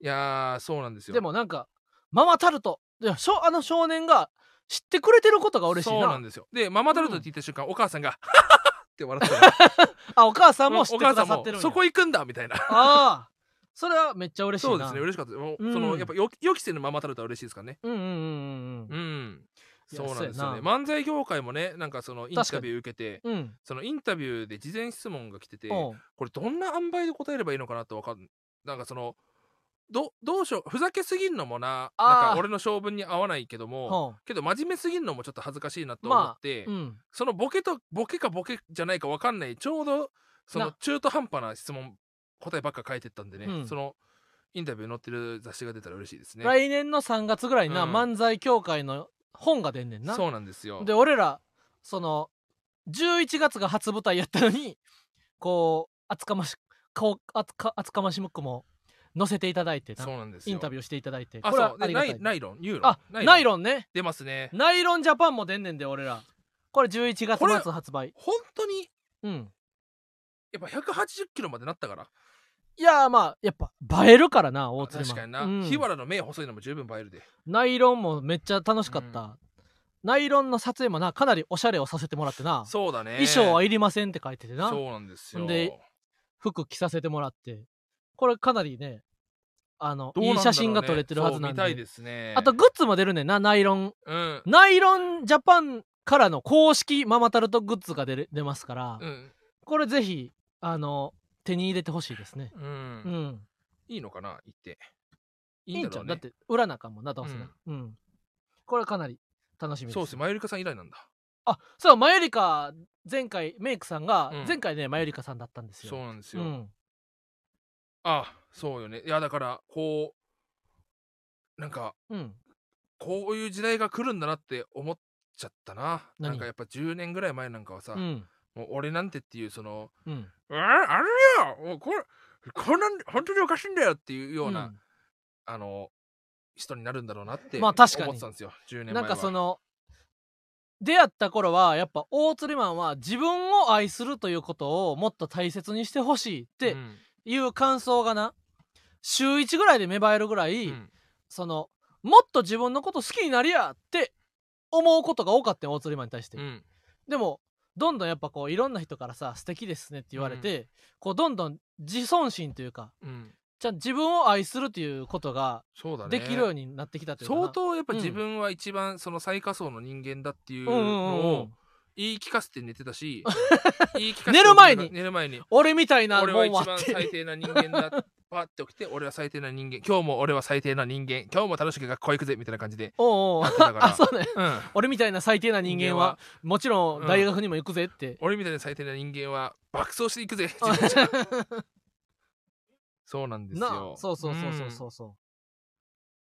いやーそうなんですよ。にでもなんかママタルト。いやしょあの少年が知ってくれてることが嬉しいな。そうなんですよ。でママタルトって言った瞬間、お母さんが「ハハハって笑ってた <laughs> あお母さんも知ってくお母さんもださってるそこ行くんだみたいな。ああそれはめっちゃ嬉しいな。そうですね嬉しかった。ですもううん。そのやっぱよ予期せぬママタルトは嬉しいですからね。うんうんうんうんうん。そうなんですよね。漫才業界もねなんかそのインタビュー受けてうん。うんそのインタビューで事前質問が来ててこれどんな塩梅で答えればいいのかなってわかんなんかそのどどうしようふざけすぎんのもななんか俺の性分に合わないけどもほけど真面目すぎんのもちょっと恥ずかしいなと思って、ううん。そのボケとボケかボケじゃないか分かんないちょうどそのな。中途半端な質問答えばっか書いてったんでね、うん。そのインタビュー載ってる雑誌が出たら嬉しいですね。来年の3月ぐらいにな、うん。漫才協会の本が出んねんな。そうなんですよ。で俺らその11月が初舞台やったのにこう厚かましこう厚か厚かましむくも載せていただいてなそうなんですよ。インタビューしていただいて。あこれはそう。でありがたい。ナイロン？ユーロン？あナイン？ロンね。出ますね。ナイロンジャパンも出んねんで俺ら。これ11月末発売。本当に？うん。やっぱ180キロまでなったからいやーまあやっぱ映えるからな大鶴マン確かにな、うん日原の目細いのも十分映えるで。ナイロンもめっちゃ楽しかった、うんナイロンの撮影もなかなりおしゃれをさせてもらってなそうだね。衣装はいりませんって書いててなそうなんですよ。で服着させてもらってこれかなりねあのねいい写真が撮れてるはずなんで見ですね。あとグッズも出るねんなナイロンうん。ナイロンジャパンからの公式ママタルトグッズが出る出ますから、うん。これぜひあの手に入れてほしいですね。うん。うん。いいのかな言って。いいいんちゃんだろうね。だって裏中もなどうせなうん、これかなり楽しみです。そうです。マユリカさん以来なんだ。あそうマユリカ前回メイクさんが、うん。前回ねマユリカさんだったんですよ。そうなんですよ。うん。あそうよね。いやだからこうなんかうん。こういう時代が来るんだなって思っちゃったな。何？なんかやっぱ10年ぐらい前なんかはさ、うんもう俺なんてっていうそのうん「ああれよ！もうこれこんなん本当におかしいんだよ」っていうような、うん。あの人になるんだろうなってまあ確かに。思ってたんですよ10年前は。なんかその出会った頃はやっぱ大釣りマンは自分を愛するということをもっと大切にしてほしいってうん。いう感想がな週1ぐらいで芽生えるぐらい、うん。そのもっと自分のこと好きになりやって思うことが多かったよ大釣りマンに対して、うん。でもどんどんやっぱこういろんな人からさ素敵ですねって言われて、こうどんどん自尊心というかうん。ちゃん自分を愛するっていうことができるようになってきたというかな。相当やっぱうん。自分は一番その最下層の人間だっていううんうんうんのをうん。言い聞かせて寝てたし <laughs> 寝る前に。寝る前に。俺みたいな俺もんはは一番最低な人間だパッて起きて俺は最低な人間。今日も俺は最低な人間。今日も楽しく学校行くぜみたいな感じでおうおう。あそうね。うん。俺みたいな最低な人間はもちろん大学にも行くぜって、俺みたいな最低な人間は爆走していくぜ <laughs> そうなんですなよあそうそうそうそうそうそう、っ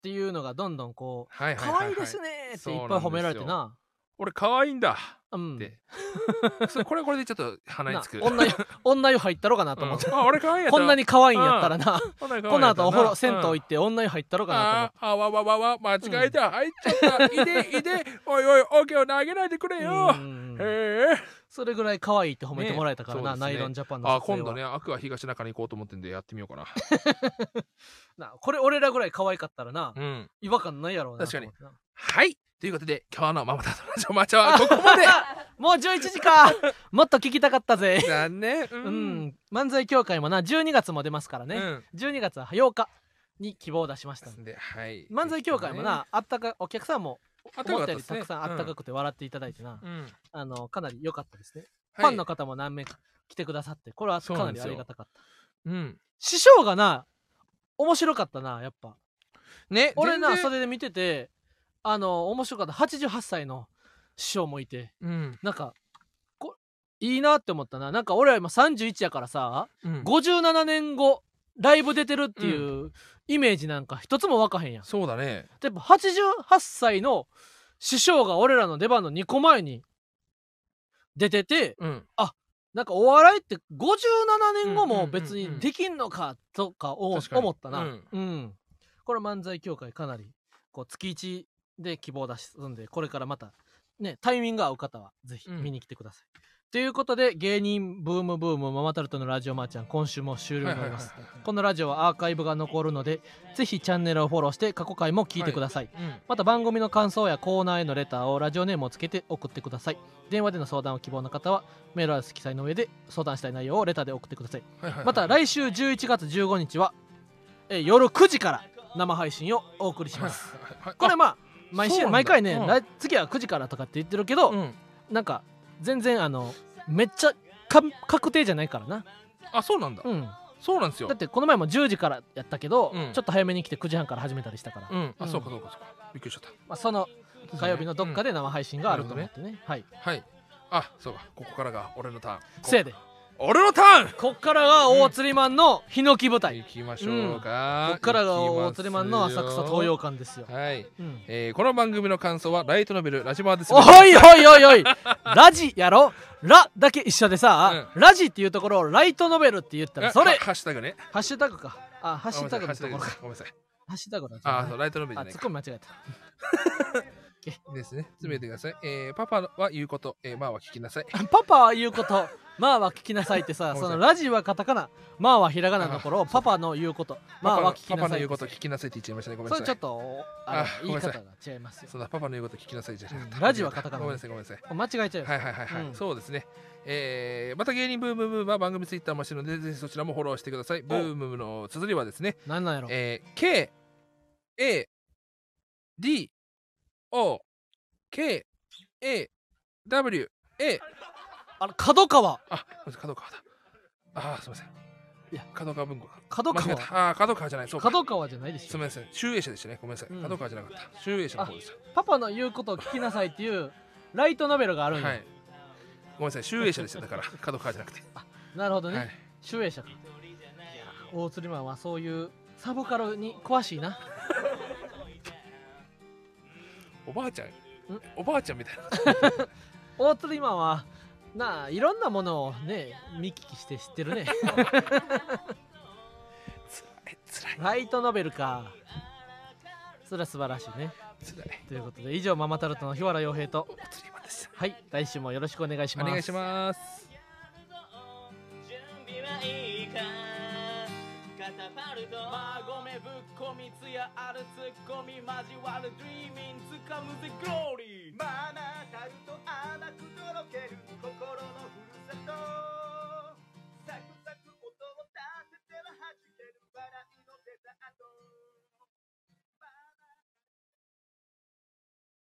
ていうのがどんどんこう可はいはい愛いですねっていっぱい褒められてな。俺可愛いんだうん。<laughs> これはこれでちょっと鼻になつく。女湯女湯入ったろかなと思って、うん。あ俺可愛いやこんなに可愛いんやったらな、この後お風呂銭湯行うんって女湯入ったろかなと思って。ああわわわわ間違えた、入っちゃった。いでいで。おいおいオーケーを投げないでくれよ、うん。へえそれぐらい可愛いって褒めてもらえたからな、ねね。ナイロンジャパンのあ今度ねアクア東中に行こうと思ってんでやってみようかな。<laughs> なこれ俺らぐらい可愛かったらな、うん。違和感ないやろうな。確かに。はいということで今日のママタルトラジオマチャはここまで。な <laughs> もう11時か。もっと聞きたかったぜ。残念。ううん、漫才協会もな12月も出ますからね、うん。12月は8日に希望を出しましたんで。ではい。漫才協会もな、あったかお客さんも思ったよりたくさんあったかくて笑っていただいてな、うん。うんあのかなり良かったですね、はい。ファンの方も何名か来てくださってこれはかなりありがたかった。うん。師匠がな面白かったなやっぱ。ね俺なそれで見ててあの面白かった。88歳の師匠もいて。うん。なんかこいいなって思ったな。なんか俺は今31やからさうん。57年後ライブ出てるっていうイメージなんか一つも分かへんやん。そうだね。でも88歳の師匠が俺らの出番の2個前に出ててうん。なんかお笑いって57年後も別にできんのかとか思ったな。うん。うん。これ漫才協会かなりこう月1で希望出すんでこれからまたねタイミングが合う方はぜひうん。見に来てください。ということで芸人ブームブームママタルトのラジオマーちゃん今週も終了になります。このラジオはアーカイブが残るのでぜひチャンネルをフォローして過去回も聞いてください、うん。また番組の感想やコーナーへのレターをラジオネームをつけて送ってください。電話での相談を希望の方はメールアドレス記載の上で相談したい内容をレターで送ってください。はいはいはい。また来週11月15日はえー夜9時から生配信をお送りします。はいはいはい。これまあ毎週毎回ね、うん。来次は9時からとかって言ってるけど、うん。なんか全然あのめっちゃか確定じゃないからな。あそうなんだ。うん。そうなんですよ。だってこの前も10時からやったけど、うん。ちょっと早めに来て9時半から始めたりしたから、うん。あうん。そうかそうかそうか。びっくりしちゃった。まあ、その火曜日のどっかで生配信があると思ってね,、はい。はい。あそうか。ここからが俺のターン。せいで俺のターン。こっからが大釣りマンのヒノキ舞台、行きましょうか、こっからが大釣りマンの浅草東洋館ですよ、はい、うん、えーこの番組の感想はライトノベルラジマーですおいおいおいおい。<laughs> ラジやろ？ラだけ一緒でさ、ラジっていうところをライトノベルって言ったらそれ。はハッシュタグね。ハッシュタグか。あハッシュタグのところか。ごめんなさい。ハッシュタグだあそうライトノベルじゃあツッコミ間違えた。<laughs> ですね。詰めてください、えーパパは言うこと、えー、まあは聞きなさい。<laughs> パパは言うことまあは聞きなさいってさそのラジはカタカナまあはひらがなのところをパパの言うことまあは聞きなさいパパの言うこと聞きなさいって言っちゃいましたね。ごめんなさい。それちょっとあ言い方が違いますよ。そんなパパの言うこと聞きなさいじゃなかった、うんラジはカタカナごめんなさいごめんなさい。間違えちゃうよ。はいはいはいはい、うん。そうですね。えーまた芸人ブームブームは番組ツイッターもしてるのでぜひそちらもフォローしてください。ブームの綴りはですねなんなんやろ？えー、K A D O K A W A あの角川。あ角川だ。あーすみません。いや。角川文庫角川。あー角川じゃない。そうか。角川じゃないでしょ。すみません。集英社でしたね。ごめんなさい、うん。角川じゃなかった。集英社の方でしパパの言うことを聞きなさいっていうライトノベルがあるんや、たはい。ごめんなさい。集英社でした。だから <laughs> 角川じゃなくて、なるほどね、はい。集英社か。いや大釣りマンはそういうサブカルに詳しいな。おばあちゃん。おばあちゃんみたいな。<laughs> 大釣りマンはなあいろんなものをね見聞きして知ってるね。つらいつらい。ライトノベルか。それは素晴らしいね。つらい。ということで以上ママタルトの日原洋平と。お釣りマンでしたはい来週もよろしくお願いします。お願いします。準備はいいかカタパルト馬込ぶっこみつやあるツッコミ交わるドリーミンつかむぜ。グローリーマナタルト甘くとろける心のふるさと